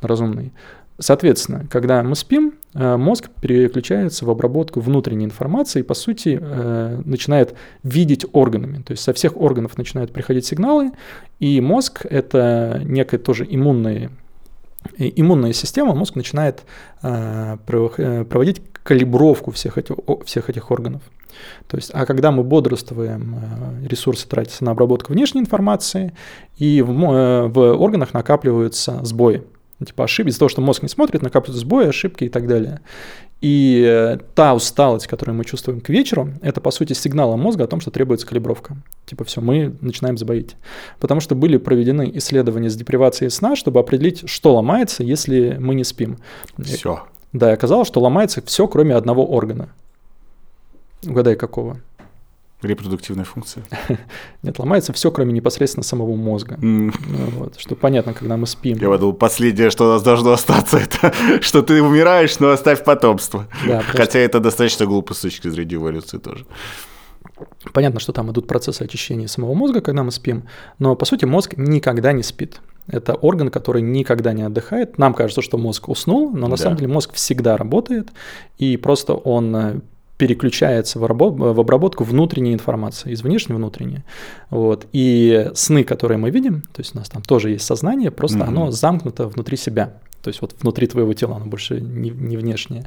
разумной. Соответственно, когда мы спим, э, мозг переключается в обработку внутренней информации и, по сути, э, начинает видеть органами. То есть со всех органов начинают приходить сигналы, и мозг — это некая тоже иммунная, иммунная система, мозг начинает э, проводить калибровку всех этих, всех этих органов. То есть, а когда мы бодрствуем, э, ресурсы тратятся на обработку внешней информации, и в, э, в органах накапливаются сбои. Типа ошибки, из-за того, что мозг не смотрит, накапливаются сбои, ошибки и так далее. И э, та усталость, которую мы чувствуем к вечеру, это, по сути, сигнал мозга о том, что требуется калибровка. Типа, все, мы начинаем забоить. Потому что были проведены исследования с депривацией сна, чтобы определить, что ломается, если мы не спим. Все. Да, и оказалось, что ломается все, кроме одного органа. Угадай, какого? Репродуктивная функция. [laughs] Нет, ломается все, кроме непосредственно самого мозга. Mm. Вот, что понятно, когда мы спим. Я подумал, последнее, что у нас должно остаться, [laughs] это что ты умираешь, но оставь потомство. Да, Хотя это достаточно глупо с точки зрения эволюции тоже. Понятно, что там идут процессы очищения самого мозга, когда мы спим, но по сути мозг никогда не спит. Это орган, который никогда не отдыхает. Нам кажется, что мозг уснул, но на да. самом деле мозг всегда работает, и просто он э, переключается в, обработку внутренней информации, из внешней внутренней. Вот. И сны, которые мы видим, то есть у нас там тоже есть сознание, просто mm-hmm. оно замкнуто внутри себя. То есть вот внутри твоего тела, оно больше не, не внешнее.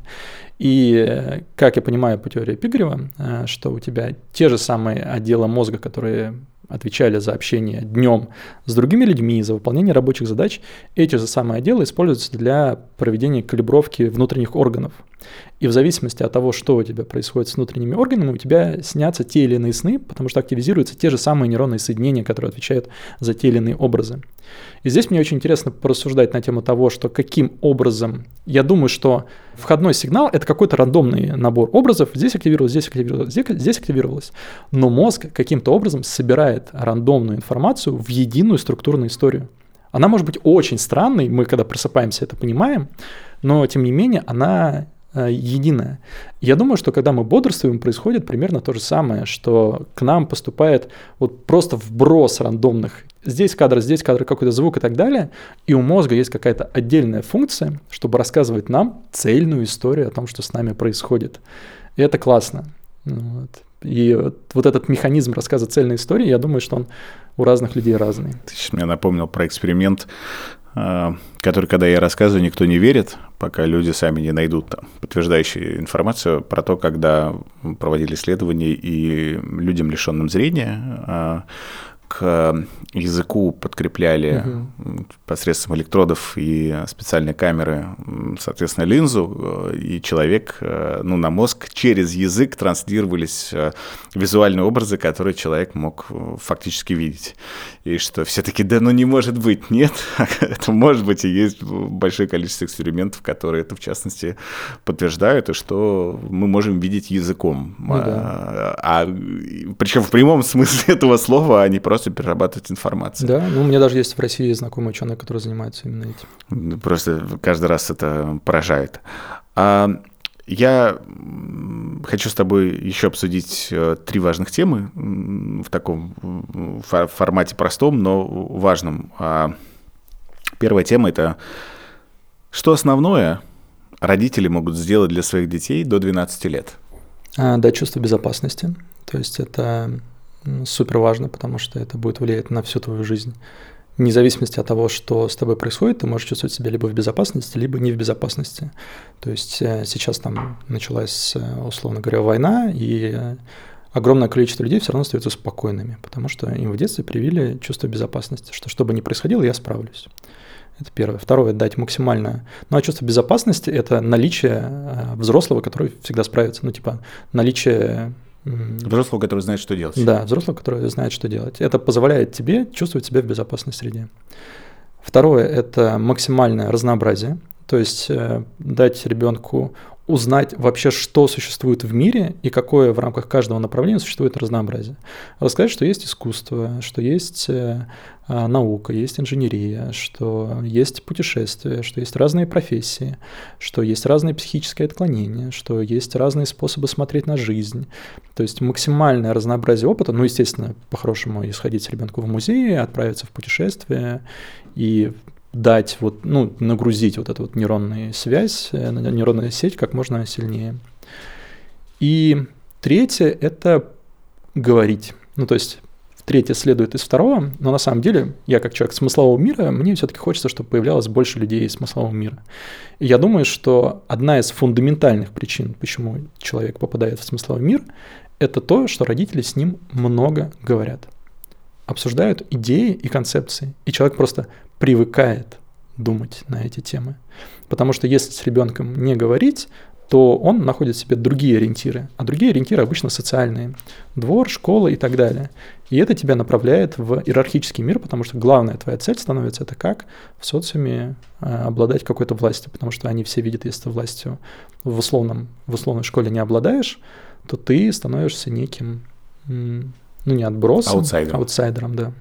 И, как я понимаю по теории Пигарева, э, что у тебя те же самые отделы мозга, которые отвечали за общение днем с другими людьми, за выполнение рабочих задач, эти же самые отделы используются для проведения калибровки внутренних органов. И в зависимости от того, что у тебя происходит с внутренними органами, у тебя снятся те или иные сны, потому что активизируются те же самые нейронные соединения, которые отвечают за те или иные образы. И здесь мне очень интересно порассуждать на тему того, что каким образом, я думаю, что входной сигнал — это какой-то рандомный набор образов, здесь активировалось, здесь активировалось, здесь, активировалось, но мозг каким-то образом собирает рандомную информацию в единую структурную историю. Она может быть очень странной, мы когда просыпаемся это понимаем, но тем не менее она единое. Я думаю, что когда мы бодрствуем, происходит примерно то же самое, что к нам поступает вот просто вброс рандомных. Здесь кадр, здесь кадр, какой-то звук и так далее. И у мозга есть какая-то отдельная функция, чтобы рассказывать нам цельную историю о том, что с нами происходит. И это классно. Вот. И вот этот механизм рассказа цельной истории, я думаю, что он у разных людей разный. Ты сейчас мне напомнил про эксперимент который, когда я рассказываю, никто не верит, пока люди сами не найдут там, подтверждающую информацию про то, когда проводили исследования и людям, лишенным зрения, а, к языку подкрепляли угу. посредством электродов и специальной камеры, соответственно, линзу, и человек, э, ну, на мозг через язык транслировались э, визуальные образы, которые человек мог э, фактически видеть. И что все таки да, ну не может быть, нет, [laughs] это может быть, и есть большое количество экспериментов, которые это, в частности, подтверждают, и что мы можем видеть языком. Ну, да. а, а причем в прямом смысле [laughs] этого слова, а не просто просто перерабатывать информацию. Да, ну у меня даже есть в России знакомый ученый, который занимается именно этим. Просто каждый раз это поражает. А я хочу с тобой еще обсудить э, три важных темы в таком формате простом, но важном. А Первая тема — это что основное родители могут сделать для своих детей до 12 лет? А, дать чувство безопасности. То есть это супер важно, потому что это будет влиять на всю твою жизнь. Вне зависимости от того, что с тобой происходит, ты можешь чувствовать себя либо в безопасности, либо не в безопасности. То есть э, сейчас там началась, э, условно говоря, война, и э, огромное количество людей все равно остаются спокойными, потому что им в детстве привили чувство безопасности, что что бы ни происходило, я справлюсь. Это первое. Второе, дать максимальное. Ну, а чувство безопасности – это наличие взрослого, который всегда справится. Ну, типа, наличие Взрослого, который знает, что делать. Да, взрослого, который знает, что делать. Это позволяет тебе чувствовать себя в безопасной среде. Второе – это максимальное разнообразие. То есть э, дать ребенку узнать вообще, что существует в мире и какое в рамках каждого направления существует разнообразие. Рассказать, что есть искусство, что есть э, а, наука, есть инженерия, что есть путешествия, что есть разные профессии, что есть разные психические отклонения, что есть разные способы смотреть на жизнь. То есть максимальное разнообразие опыта, ну, естественно, по-хорошему исходить с ребенку в музей, отправиться в путешествие и дать, вот, ну, нагрузить вот эту вот нейронную связь, э, нейронную сеть как можно сильнее. И третье – это говорить. Ну, то есть третье следует из второго, но на самом деле я как человек смыслового мира, мне все-таки хочется, чтобы появлялось больше людей из смыслового мира. И я думаю, что одна из фундаментальных причин, почему человек попадает в смысловой мир, это то, что родители с ним много говорят, обсуждают идеи и концепции, и человек просто привыкает думать на эти темы. Потому что если с ребенком не говорить, то он находит в себе другие ориентиры. А другие ориентиры обычно социальные. Двор, школа и так далее. И это тебя направляет в иерархический мир, потому что главная твоя цель становится это как в социуме э, обладать какой-то властью, потому что они все видят, если ты властью в, условном, в условной школе не обладаешь, то ты становишься неким, ну не отбросом, аутсайдером, аутсайдером да.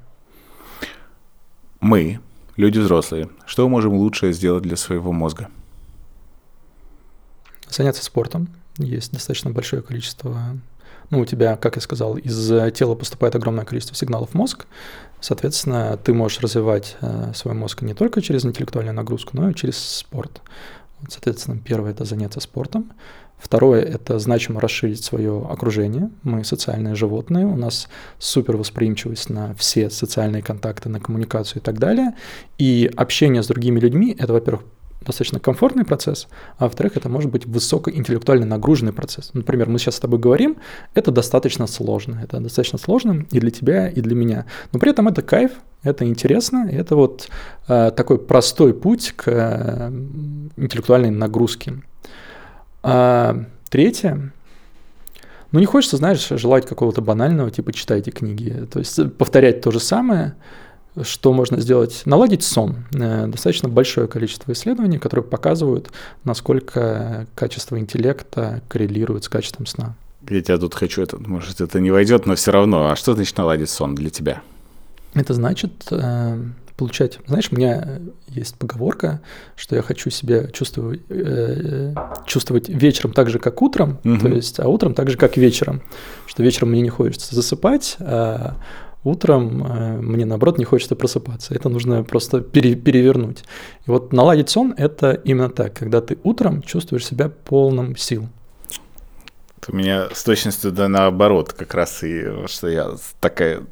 Мы, люди взрослые, что мы можем лучше сделать для своего мозга? Заняться спортом. Есть достаточно большое количество ну, у тебя, как я сказал, из тела поступает огромное количество сигналов в мозг, соответственно, ты можешь развивать э, свой мозг не только через интеллектуальную нагрузку, но и через спорт. Соответственно, первое – это заняться спортом. Второе – это значимо расширить свое окружение. Мы социальные животные, у нас супер восприимчивость на все социальные контакты, на коммуникацию и так далее. И общение с другими людьми – это, во-первых, достаточно комфортный процесс, а во-вторых, это может быть высокоинтеллектуально нагруженный процесс. Например, мы сейчас с тобой говорим, это достаточно сложно, это достаточно сложно и для тебя, и для меня. Но при этом это кайф, это интересно, это вот э, такой простой путь к э, интеллектуальной нагрузке. А третье, ну не хочется, знаешь, желать какого-то банального, типа читайте книги, то есть повторять то же самое, что можно сделать? Наладить сон. Э, достаточно большое количество исследований, которые показывают, насколько качество интеллекта коррелирует с качеством сна. Я тебя тут хочу, это, может, это не войдет, но все равно. А что значит наладить сон для тебя? Это значит э, получать. Знаешь, у меня есть поговорка, что я хочу себя чувствовать, э, чувствовать вечером так же, как утром, угу. то есть, а утром так же, как вечером. Что вечером мне не хочется засыпать, а утром э, мне, наоборот, не хочется просыпаться. Это нужно просто пере, перевернуть. И вот наладить сон – это именно так, когда ты утром чувствуешь себя полным сил. У меня с точностью да наоборот, как раз и что я такая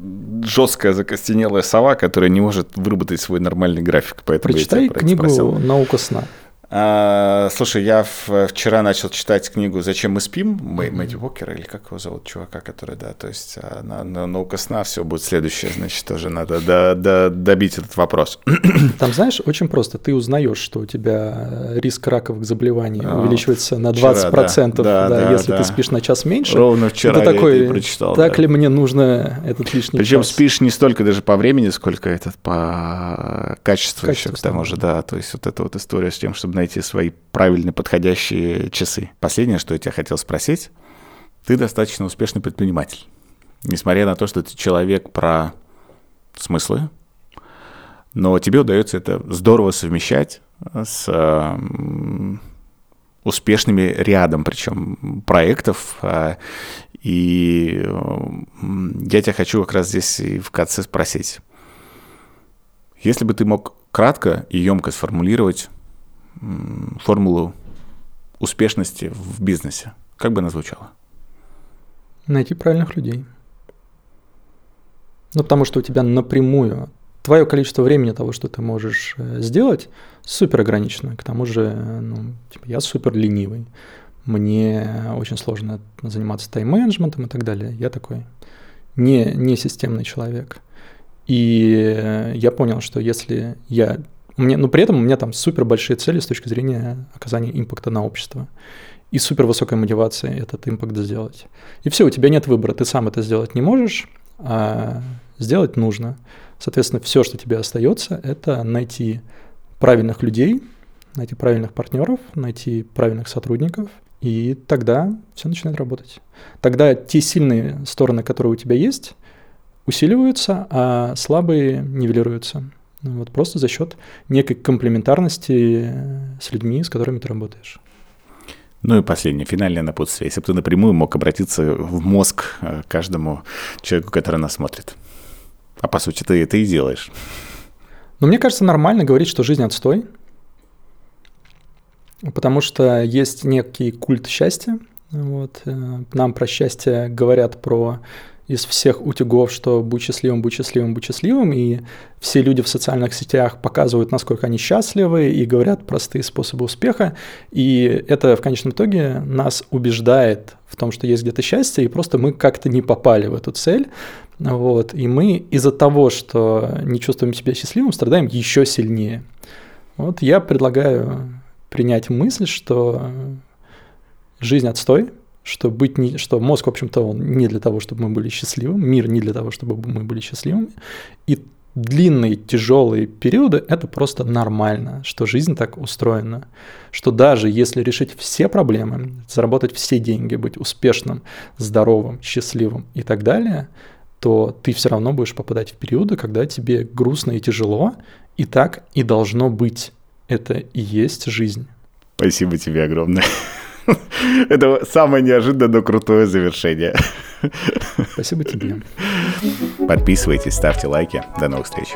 жесткая закостенелая сова, которая не может выработать свой нормальный график. Поэтому Прочитай книгу «Наука сна». А, слушай, я вчера начал читать книгу «Зачем мы спим» Мэй, Мэдди Уокера, или как его зовут, чувака, который, да, то есть а, на, на наука сна все будет следующее, значит, тоже надо до, до, добить этот вопрос. [clears throat] Там, знаешь, очень просто, ты узнаешь, что у тебя риск раковых заболеваний а, увеличивается на 20%, вчера, да, да, да, да, если да. ты спишь на час меньше. Ровно вчера ты такой, я прочитал. Так да. ли мне нужно этот лишний Причем час? спишь не столько даже по времени, сколько этот по качеству, качеству еще к тому же, да, то есть вот эта вот история с тем, чтобы найти свои правильно подходящие часы. Последнее, что я тебя хотел спросить. Ты достаточно успешный предприниматель. Несмотря на то, что ты человек про смыслы, но тебе удается это здорово совмещать с успешными рядом, причем проектов. Э, и я тебя хочу как раз здесь и в конце спросить. Если бы ты мог кратко и емко сформулировать формулу успешности в бизнесе, как бы она звучала? Найти правильных людей. Ну, потому что у тебя напрямую твое количество времени того, что ты можешь э, сделать, супер ограничено. К тому же, ну, типа, я супер ленивый. Мне очень сложно заниматься тайм-менеджментом и так далее. Я такой не, не системный человек. И я понял, что если я... Мне, ну, при этом у меня там супер большие цели с точки зрения оказания импакта на общество. И супер высокая мотивация этот импакт сделать. И все, у тебя нет выбора, ты сам это сделать не можешь, а сделать нужно. Соответственно, все, что тебе остается, это найти правильных людей, найти правильных партнеров, найти правильных сотрудников, и тогда все начинает работать. Тогда те сильные стороны, которые у тебя есть, усиливаются, а слабые нивелируются. Вот просто за счет некой комплементарности с людьми, с которыми ты работаешь. Ну и последнее, финальное напутствие. Если бы ты напрямую мог обратиться в мозг э, каждому человеку, который нас смотрит. А по сути ты это и делаешь. Ну, мне кажется, нормально говорить, что жизнь отстой. Потому что есть некий культ счастья. Вот. Э, нам про счастье говорят про из всех утюгов, что будь счастливым, будь счастливым, будь счастливым, и все люди в социальных сетях показывают, насколько они счастливы, и говорят простые способы успеха, и это в конечном итоге нас убеждает в том, что есть где-то счастье, и просто мы как-то не попали в эту цель, вот, и мы из-за того, что не чувствуем себя счастливым, страдаем еще сильнее. Вот я предлагаю принять мысль, что жизнь отстой, что быть не, что мозг, в общем-то, он не для того, чтобы мы были счастливыми, мир не для того, чтобы мы были счастливыми, и длинные тяжелые периоды – это просто нормально, что жизнь так устроена, что даже если решить все проблемы, заработать все деньги, быть успешным, здоровым, счастливым и так далее, то ты все равно будешь попадать в периоды, когда тебе грустно и тяжело, и так и должно быть. Это и есть жизнь. Спасибо тебе огромное. [laughs] Это самое неожиданное, но крутое завершение. Спасибо тебе. Подписывайтесь, ставьте лайки. До новых встреч.